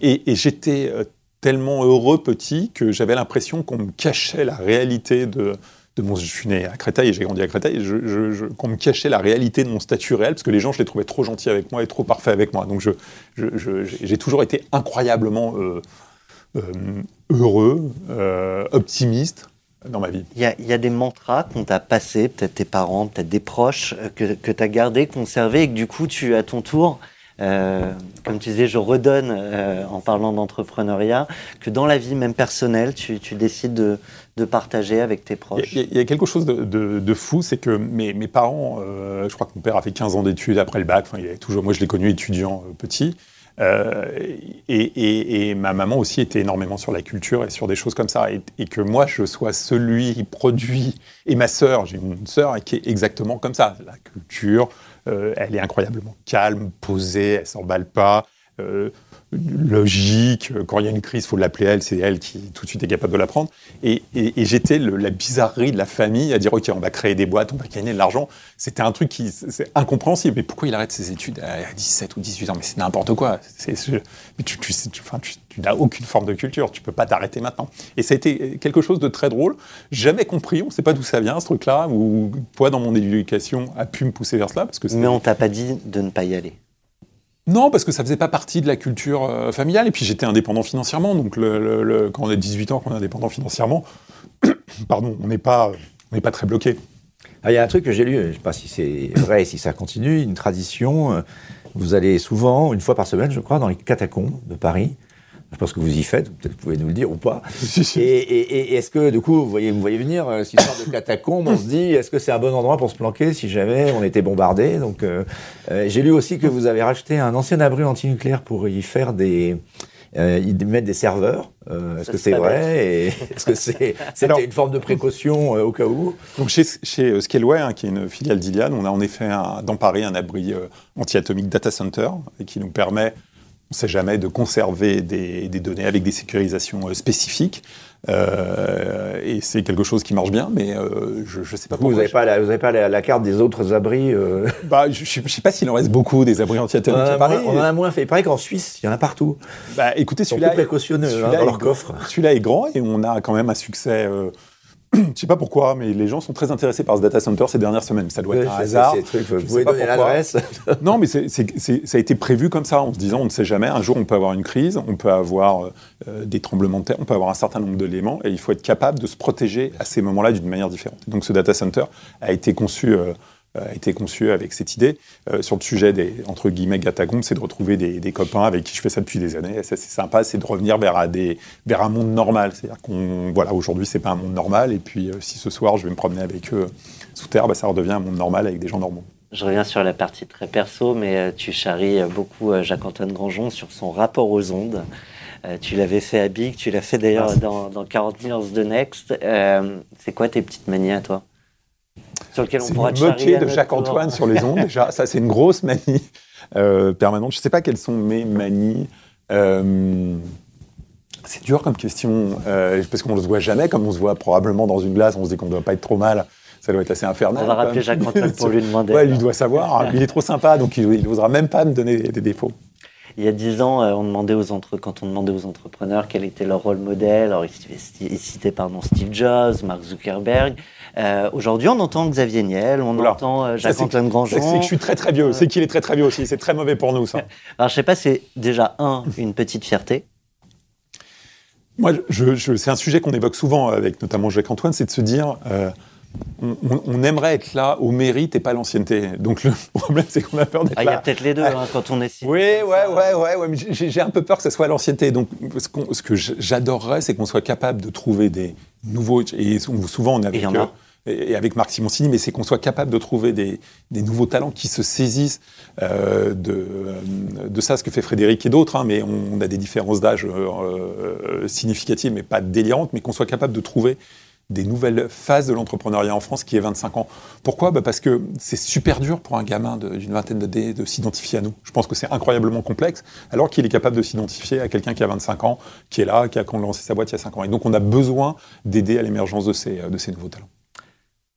et, j'étais tellement heureux petit que j'avais l'impression qu'on me cachait la réalité de, de mon... Je suis né à Créteil et j'ai grandi à Créteil. Je, qu'on me cachait la réalité de mon statut réel parce que les gens, je les trouvais trop gentils avec moi et trop parfaits avec moi. Donc j'ai toujours été incroyablement euh, heureux, euh, optimiste dans ma vie. Il y, a, des mantras qu'on t'a passés, peut-être tes parents, peut-être des proches, euh, que, que tu as gardés, conservés, et que du coup, tu, à ton tour, comme tu disais, je redonne en parlant d'entrepreneuriat, que dans la vie même personnelle, tu, décides de, partager avec tes proches. Il y, a quelque chose de, fou, c'est que mes, mes parents, je crois que mon père a fait 15 ans d'études après le bac, enfin, il est toujours, moi je l'ai connu étudiant petit, euh, et, ma maman aussi était énormément sur la culture et sur des choses comme ça. Et, que moi, je sois celui qui produit. Et ma sœur, j'ai une sœur qui est exactement comme ça. La culture, euh, elle est incroyablement calme, posée, elle s'emballe pas. Euh, logique. Quand il y a une crise, il faut l'appeler elle, c'est elle qui tout de suite est capable de la prendre. Et, j'étais la bizarrerie de la famille à dire ok, on va créer des boîtes, on va gagner de l'argent. C'était un truc qui c'est incompréhensible. Mais pourquoi il arrête ses études à 17 ou 18 ans? Mais c'est n'importe quoi. mais tu, tu, tu, n'as aucune forme de culture. Tu peux pas t'arrêter maintenant. Et ça a été quelque chose de très drôle. Jamais compris. On ne sait pas d'où ça vient ce truc-là ou quoi dans mon éducation a pu me pousser vers cela. Parce que mais on t'a pas dit de ne pas y aller. Non, parce que ça faisait pas partie de la culture euh, familiale. Et puis j'étais indépendant financièrement. Donc quand on a 18 ans, qu'on est indépendant financièrement, pardon, on n'est pas, très bloqué. Ah, il y a un truc que j'ai lu, je ne sais pas si c'est vrai, si ça continue, une tradition. Euh, vous allez souvent, une fois par semaine, je crois, dans les catacombes de Paris. Je pense que vous y faites, peut-être vous pouvez nous le dire ou pas. et, est-ce que, du coup, vous voyez, vous voyez venir euh, cette histoire de catacombe On se dit, est-ce que c'est un bon endroit pour se planquer si jamais on était bombardé Donc, euh, euh, j'ai lu aussi que vous avez racheté un ancien abri antinucléaire pour y faire des, euh, y mettre des serveurs. est-ce que c'est vrai Est-ce que c'est c'était une forme de précaution au cas où? Donc chez, chez Scaleway, hein, qui est une filiale d'Ilian, on a en effet un, dans Paris un abri anti-atomique data center et qui nous permet on ne sait jamais, de conserver des, données avec des sécurisations euh, spécifiques. Euh, et c'est quelque chose qui marche bien, mais euh, je ne sais pas pourquoi. Vous n'avez pas, la, vous avez pas la, carte des autres abris bah, Je ne sais pas s'il en reste beaucoup des abris anti-atomiques à Paris. On en a moins fait. Il paraît qu'en Suisse, il y en a partout. Bah, écoutez, celui-là celui hein, dans leur coffre. Celui-là est grand et on a quand même un succès je sais pas pourquoi, mais les gens sont très intéressés par ce data center ces dernières semaines. Ça doit être un hasard. vous pouvez donner l'adresse. non, mais ça a été prévu comme ça, en se disant on ne sait jamais. Un jour, on peut avoir une crise, on peut avoir euh, des tremblements de terre, on peut avoir un certain nombre d'éléments, et il faut être capable de se protéger à ces moments-là d'une manière différente. Donc, ce data center a été conçu. Euh, a été conçu avec cette idée. Euh, sur le sujet des, entre guillemets, gatagombes, c'est de retrouver des, copains avec qui je fais ça depuis des années. c'est sympa, c'est de revenir vers, des, vers un monde normal. C'est-à-dire qu'on, voilà, aujourd'hui, c'est pas un monde normal. Et puis, euh, si ce soir, je vais me promener avec eux sous terre, bah, ça redevient un monde normal avec des gens normaux. Je reviens sur la partie très perso, mais euh, tu charries beaucoup Jacques-Antoine Granjon sur son rapport aux ondes. tu l'avais fait à Big, tu l'as fait d'ailleurs dans, dans 40 Years de Next. c'est quoi tes petites manies à toi? Sur lequel on pourra moquer de Jacques-Antoine sur les ondes, déjà. Ça, c'est une grosse manie euh, permanente. Je ne sais pas quelles sont mes manies. Euh, c'est dur comme question, euh, parce qu'on ne se voit jamais, comme on se voit probablement dans une glace, on se dit qu'on ne doit pas être trop mal. Ça doit être assez infernal. On va rappeler Jacques-Antoine pour lui demander. ouais, lui doit savoir. Il est trop sympa, donc il n'osera même pas me donner des, défauts. Il y a dix ans, on demandait aux entre... quand on demandait aux entrepreneurs quel était leur rôle modèle, alors ils citaient pardon, Steve Jobs, Mark Zuckerberg. Euh, aujourd'hui, on entend Xavier Niel, on entend euh, Jacques-Antoine Grandjean. C'est que je suis très très vieux, c'est qu'il est très très vieux aussi, c'est très mauvais pour nous ça. Alors je sais pas, c'est déjà un, une petite fierté. Moi, je, c'est un sujet qu'on évoque souvent avec notamment Jacques-Antoine, c'est de se dire, euh, on, aimerait être là au mérite et pas l'ancienneté. Donc le problème, c'est qu'on a peur d'être ah, là. Il y a peut-être les deux hein, quand on est. Oui, ouais, ouais, ouais, ouais, mais j'ai un peu peur que ce soit l'ancienneté. Donc ce, ce que j'adorerais, c'est qu'on soit capable de trouver des nouveaux. Et souvent, on a. Et y en a et avec Marc Simoncini, mais c'est qu'on soit capable de trouver des, nouveaux talents qui se saisissent euh, euh, de, ça, ce que fait Frédéric et d'autres, hein, mais on, a des différences d'âge euh, significatives, mais pas délirantes, mais qu'on soit capable de trouver des nouvelles phases de l'entrepreneuriat en France qui est 25 ans. Pourquoi? Bah Parce que c'est super dur pour un gamin d'une vingtaine d'années de s'identifier à nous. Je pense que c'est incroyablement complexe, alors qu'il est capable de s'identifier à quelqu'un qui a 25 ans, qui est là, qui a lancé sa boîte il y a 5 ans. Et donc on a besoin d'aider à l'émergence de de ces nouveaux talents.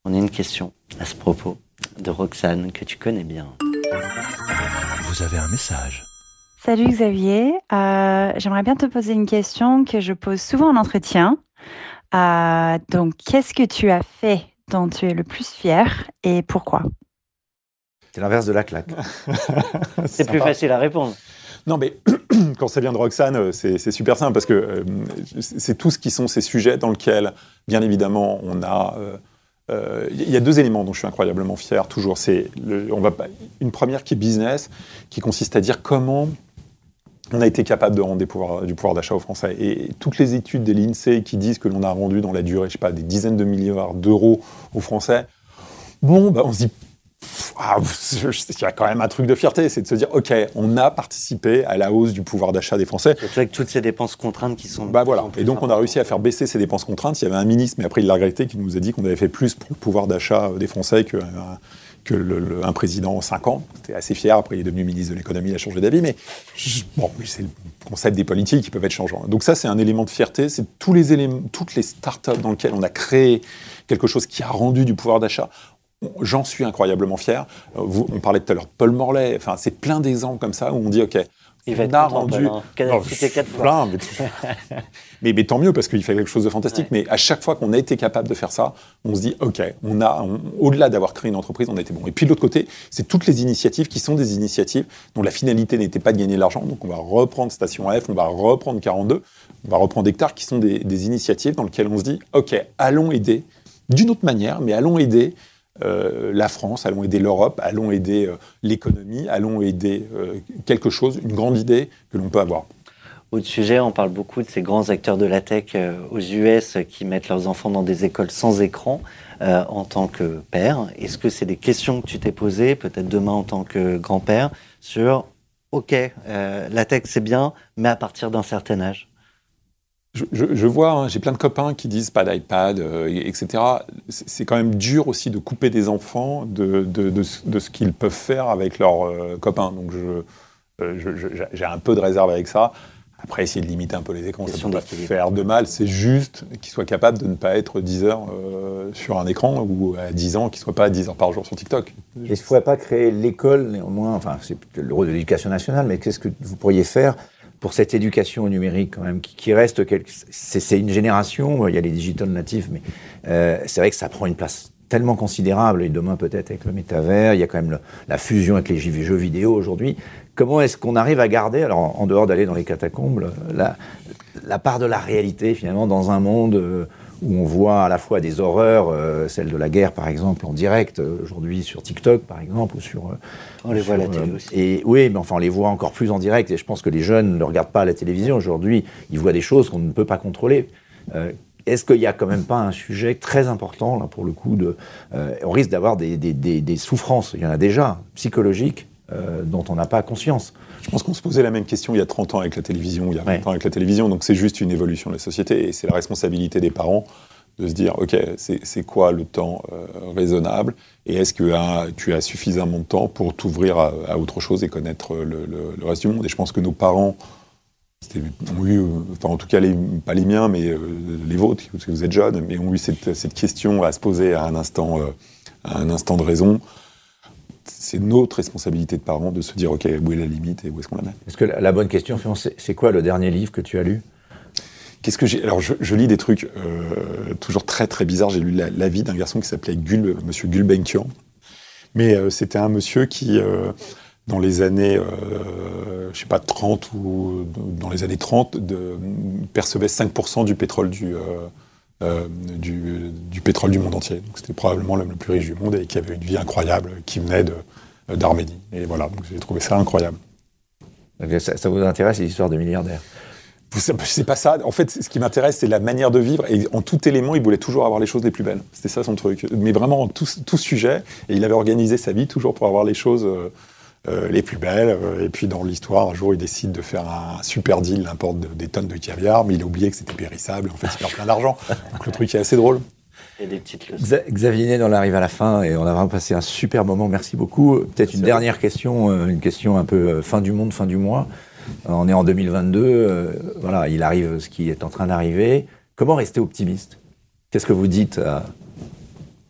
On a une question à ce propos de Roxane que tu connais bien. Vous avez un message. Salut Xavier, Euh, j'aimerais bien te poser une question que je pose souvent en entretien. Euh, donc, qu'est-ce que tu as fait dont tu es le plus fier et pourquoi? C'est l'inverse de la claque. C'est plus facile à répondre. Non, mais quand ça vient de Roxane, euh, c'est c'est super simple parce que euh, c'est tout ce qui sont ces sujets dans lesquels, bien évidemment, on a. euh, euh, Il y a deux éléments dont je suis incroyablement fier, toujours. C'est une première qui est business, qui consiste à dire comment on a été capable de rendre du pouvoir d'achat aux Français. Et toutes les études de l'INSEE qui disent que l'on a rendu dans la durée, je sais pas, des dizaines de milliards d'euros aux Français, bon, bah, on se dit, il y a quand même un truc de fierté, c'est de se dire, OK, on a participé à la hausse du pouvoir d'achat des Français. Surtout avec toutes ces dépenses contraintes qui sont. Bah voilà. sont Et donc on a réussi à faire baisser ces dépenses contraintes. Il y avait un ministre, mais après il l'a regretté, qui nous a dit qu'on avait fait plus pour le pouvoir d'achat des Français que, euh, que le- le- un président en 5 ans. C'était assez fier. Après il est devenu ministre de l'économie, il a changé d'avis. Mais bon, c'est le concept des politiques qui peuvent être changeants. Donc ça c'est un élément de fierté. C'est tous les éléments, toutes les startups dans lesquelles on a créé quelque chose qui a rendu du pouvoir d'achat. J'en suis incroyablement fier. Euh, vous- on parlait tout à l'heure de Paul Morlaix. Enfin, c'est plein d'exemples comme ça où on dit, OK, Il va être on a rendu... Hein. Non, quatre fois. plein, mais, mais, mais tant mieux parce qu'il fait quelque chose de fantastique. Mais à chaque fois qu'on a été capable de faire ça, on se dit OK, on a, on- au-delà d'avoir créé une entreprise, on a été bon. Et puis de l'autre côté, c'est toutes les initiatives qui sont des initiatives dont la finalité n'était pas de gagner de l'argent. Donc on va reprendre Station F, on va reprendre 42, on va reprendre Hectare, qui sont des, des initiatives dans lesquelles on se dit OK, allons aider d'une autre manière, mais allons aider euh, la France, allons aider l'Europe, allons aider euh, l'économie, allons aider euh, quelque chose, une grande idée que l'on peut avoir. Autre sujet, on parle beaucoup de ces grands acteurs de la tech aux US qui mettent leurs enfants dans des écoles sans écran en tant que père. Est-ce que c'est des questions que tu t'es posées, peut-être demain en tant que grand-père, sur OK, la tech c'est bien, mais à partir d'un certain âge? Je, je- je vois, hein, j'ai plein de copains qui disent pas d'iPad, euh, et- etc. C'est quand même dur aussi de couper des enfants de, de, de ce- de ce qu'ils peuvent faire avec leurs euh, copains. Donc euh, j'ai un peu de réserve avec ça. Après, essayer de limiter un peu les écrans, ça ne peut pas faire de mal. C'est juste qu'ils soient capables de ne pas être 10 heures sur un écran ou à 10 ans qu'ils ne soient pas 10 heures par jour sur TikTok. Est-ce qu'il ne faudrait pas créer l'école, néanmoins, enfin, c'est le rôle de l'éducation nationale, mais qu'est-ce que vous pourriez faire pour cette éducation numérique, quand même, qui, qui reste. C'est une génération, il y a les digital natifs, mais euh, c'est vrai que ça prend une place tellement considérable, et demain peut-être avec le métavers, il y a quand même la fusion avec les jeux jeux vidéo aujourd'hui. Comment est-ce qu'on arrive à garder, alors en, en dehors d'aller dans les catacombes, la, la part de la réalité finalement dans un monde euh, où on voit à la fois des horreurs, euh, celle de la guerre par exemple en direct euh, aujourd'hui sur TikTok par exemple ou sur. euh, On les voit à la télé euh, aussi. Et oui, mais enfin on les voit encore plus en direct. Et je pense que les jeunes ne regardent pas à la télévision aujourd'hui. Ils voient des choses qu'on ne peut pas contrôler. Euh, est-ce qu'il n'y a quand même pas un sujet très important, là, pour le coup, de, euh, on risque d'avoir des, des- des- des souffrances, il y en a déjà, psychologiques, euh, dont on n'a pas conscience. Je pense qu'on se posait la même question il y a 30 ans avec la télévision, il y a 20 Ouais. ans avec la télévision, donc c'est juste une évolution de la société et c'est la responsabilité des parents de se dire, OK, c'est quoi le temps euh, raisonnable et est-ce que ah, tu as suffisamment de temps pour t'ouvrir à, à autre chose et connaître le, le- le reste du monde? Et je pense que nos parents ont eu, euh, enfin en tout cas les- pas les miens, mais euh, les vôtres, parce que vous êtes jeunes, mais ont eu cette, cette question à se poser à un instant, euh, à un instant de raison. C'est notre responsabilité de parents de se dire, OK, où est la limite et où est-ce qu'on la met? Est-ce que la, la bonne question, c'est quoi le dernier livre que tu as lu? Qu'est-ce que j'ai? Alors, je, je lis des trucs euh, toujours très très bizarres. J'ai lu la, la vie d'un garçon qui s'appelait Gul, Monsieur Gulbenkian. Mais euh, c'était un monsieur qui, euh, dans les années, euh, je sais pas, 30 ou dans les années 30, de, percevait 5% du pétrole du, euh, euh, du, du pétrole du monde entier. C'était probablement l'homme le plus riche du monde et qui avait une vie incroyable, qui venait de- d'Arménie. Et voilà, donc j'ai trouvé ça incroyable. Donc, ça, ça vous intéresse, les histoires de milliardaires? C'est pas ça. En fait, ce qui m'intéresse, c'est la manière de vivre. Et en tout élément, il voulait toujours avoir les choses les plus belles. C'était ça son truc. Mais vraiment en tout, tout sujet. Et il avait organisé sa vie toujours pour avoir les choses euh, euh, les plus belles. Euh, Et puis dans l'histoire, un jour, il décide de faire un super deal, il importe de- des tonnes de caviar, mais il a oublié que c'était périssable. En fait, il perd plein d'argent. Donc le truc est assez drôle. Et des petites Xavier on arrive à la fin et on a vraiment passé un super moment. Merci beaucoup. Peut-être une dernière question, euh, une question un peu euh, fin du monde, fin du mois. Euh, On est en 2022. euh, voilà, il arrive ce qui est en train d'arriver. Comment rester optimiste? Qu'est-ce que vous dites à,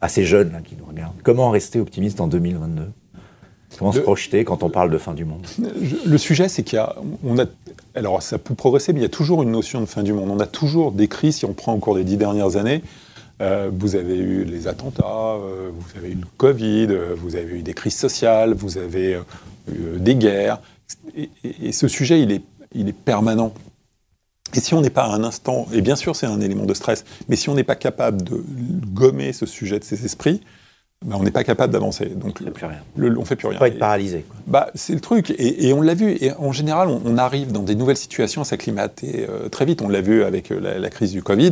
assez jeunes là, qui nous regardent? Comment rester optimiste en 2022 Comment se projeter quand on parle de fin du monde Le sujet, c'est qu'il y a, on a, alors ça peut progresser, mais il y a toujours une notion de fin du monde. On a toujours des crises, si on prend au cours des dix dernières années, euh, vous avez eu les attentats, euh, vous avez eu le Covid, euh, vous avez eu des crises sociales, vous avez eu des guerres. Et, ce sujet, il est, il est permanent. Et si on n'est pas à un instant, et bien sûr c'est un élément de stress, mais si on n'est pas capable de gommer ce sujet de ses esprits, on n'est pas capable d'avancer. Donc on ne fait plus rien. Le, on fait plus rien. Pas être paralysé. Bah, c'est le truc. Et, on l'a vu. Et en général, on, arrive dans des nouvelles situations à s'acclimater très vite. On l'a vu avec la, la, crise du Covid.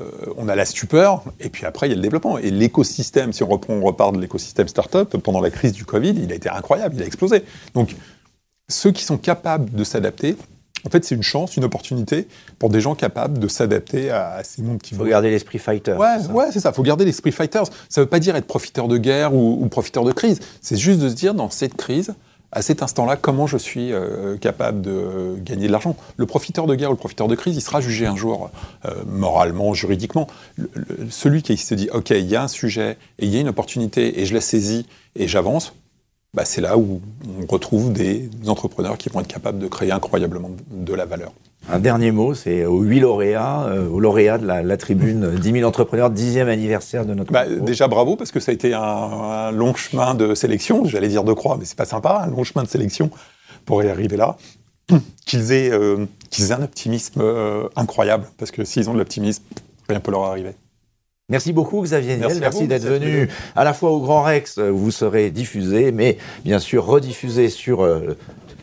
Euh, on a la stupeur, et puis après, il y a le développement. Et l'écosystème, si on reprend, on repart de l'écosystème startup, pendant la crise du Covid, il a été incroyable, il a explosé. Donc, ceux qui sont capables de s'adapter, en fait, c'est une chance, une opportunité pour des gens capables de s'adapter à, ces mondes qui vont. Il faut garder l'esprit fighter. Ouais, ouais, c'est ça. Il faut garder l'esprit fighter. Ça ne veut pas dire être profiteur de guerre ou, ou profiteur de crise. C'est juste de se dire, dans cette crise, à cet instant-là, comment je suis euh, capable de gagner de l'argent. Le profiteur de guerre ou le profiteur de crise, il sera jugé un jour euh, moralement, juridiquement. celui qui se dit, OK, il y a un sujet et il y a une opportunité et je la saisis et j'avance, bah, c'est là où on retrouve des entrepreneurs qui vont être capables de créer incroyablement de la valeur. Un dernier mot, c'est aux huit lauréats, euh, aux lauréats de la, tribune 10 000 entrepreneurs, dixième anniversaire de notre. Bah, déjà bravo parce que ça a été un, long chemin de sélection. J'allais dire de croix, mais c'est pas sympa, un long chemin de sélection pour y arriver là. Qu'ils aient, euh, qu'ils aient un optimisme euh, incroyable parce que s'ils ont de l'optimisme, rien ne peut leur arriver. Merci beaucoup Xavier Niel, merci, d'être venu à la fois au Grand Rex, où vous serez diffusé, mais bien sûr rediffusé sur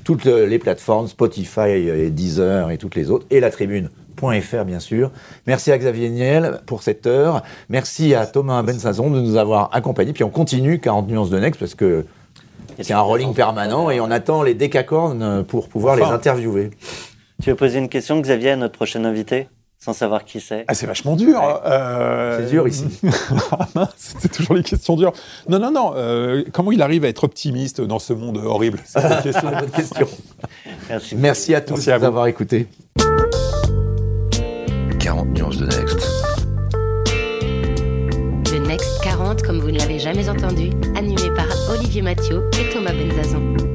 toutes les plateformes, Spotify et Deezer et toutes les autres, et la tribune.fr bien sûr. Merci à Xavier Niel pour cette heure. Merci à Thomas Bensazon de nous avoir accompagnés. Puis on continue 40 nuances de Next parce que c'est un rolling permanent et on attend les décacornes pour pouvoir les interviewer. Tu veux poser une question, Xavier, à notre prochain invité? Sans savoir qui c'est. Ah, c'est vachement dur. Euh, c'est dur ici. c'est toujours les questions dures. Non, non, non. Euh, comment il arrive à être optimiste dans ce monde horrible? C'est une question. bonne question. Merci. Merci à tous d'avoir écouté. 40 nuances de Next. Le Next 40, comme vous ne l'avez jamais entendu, animé par Olivier Mathieu et Thomas Benzazon.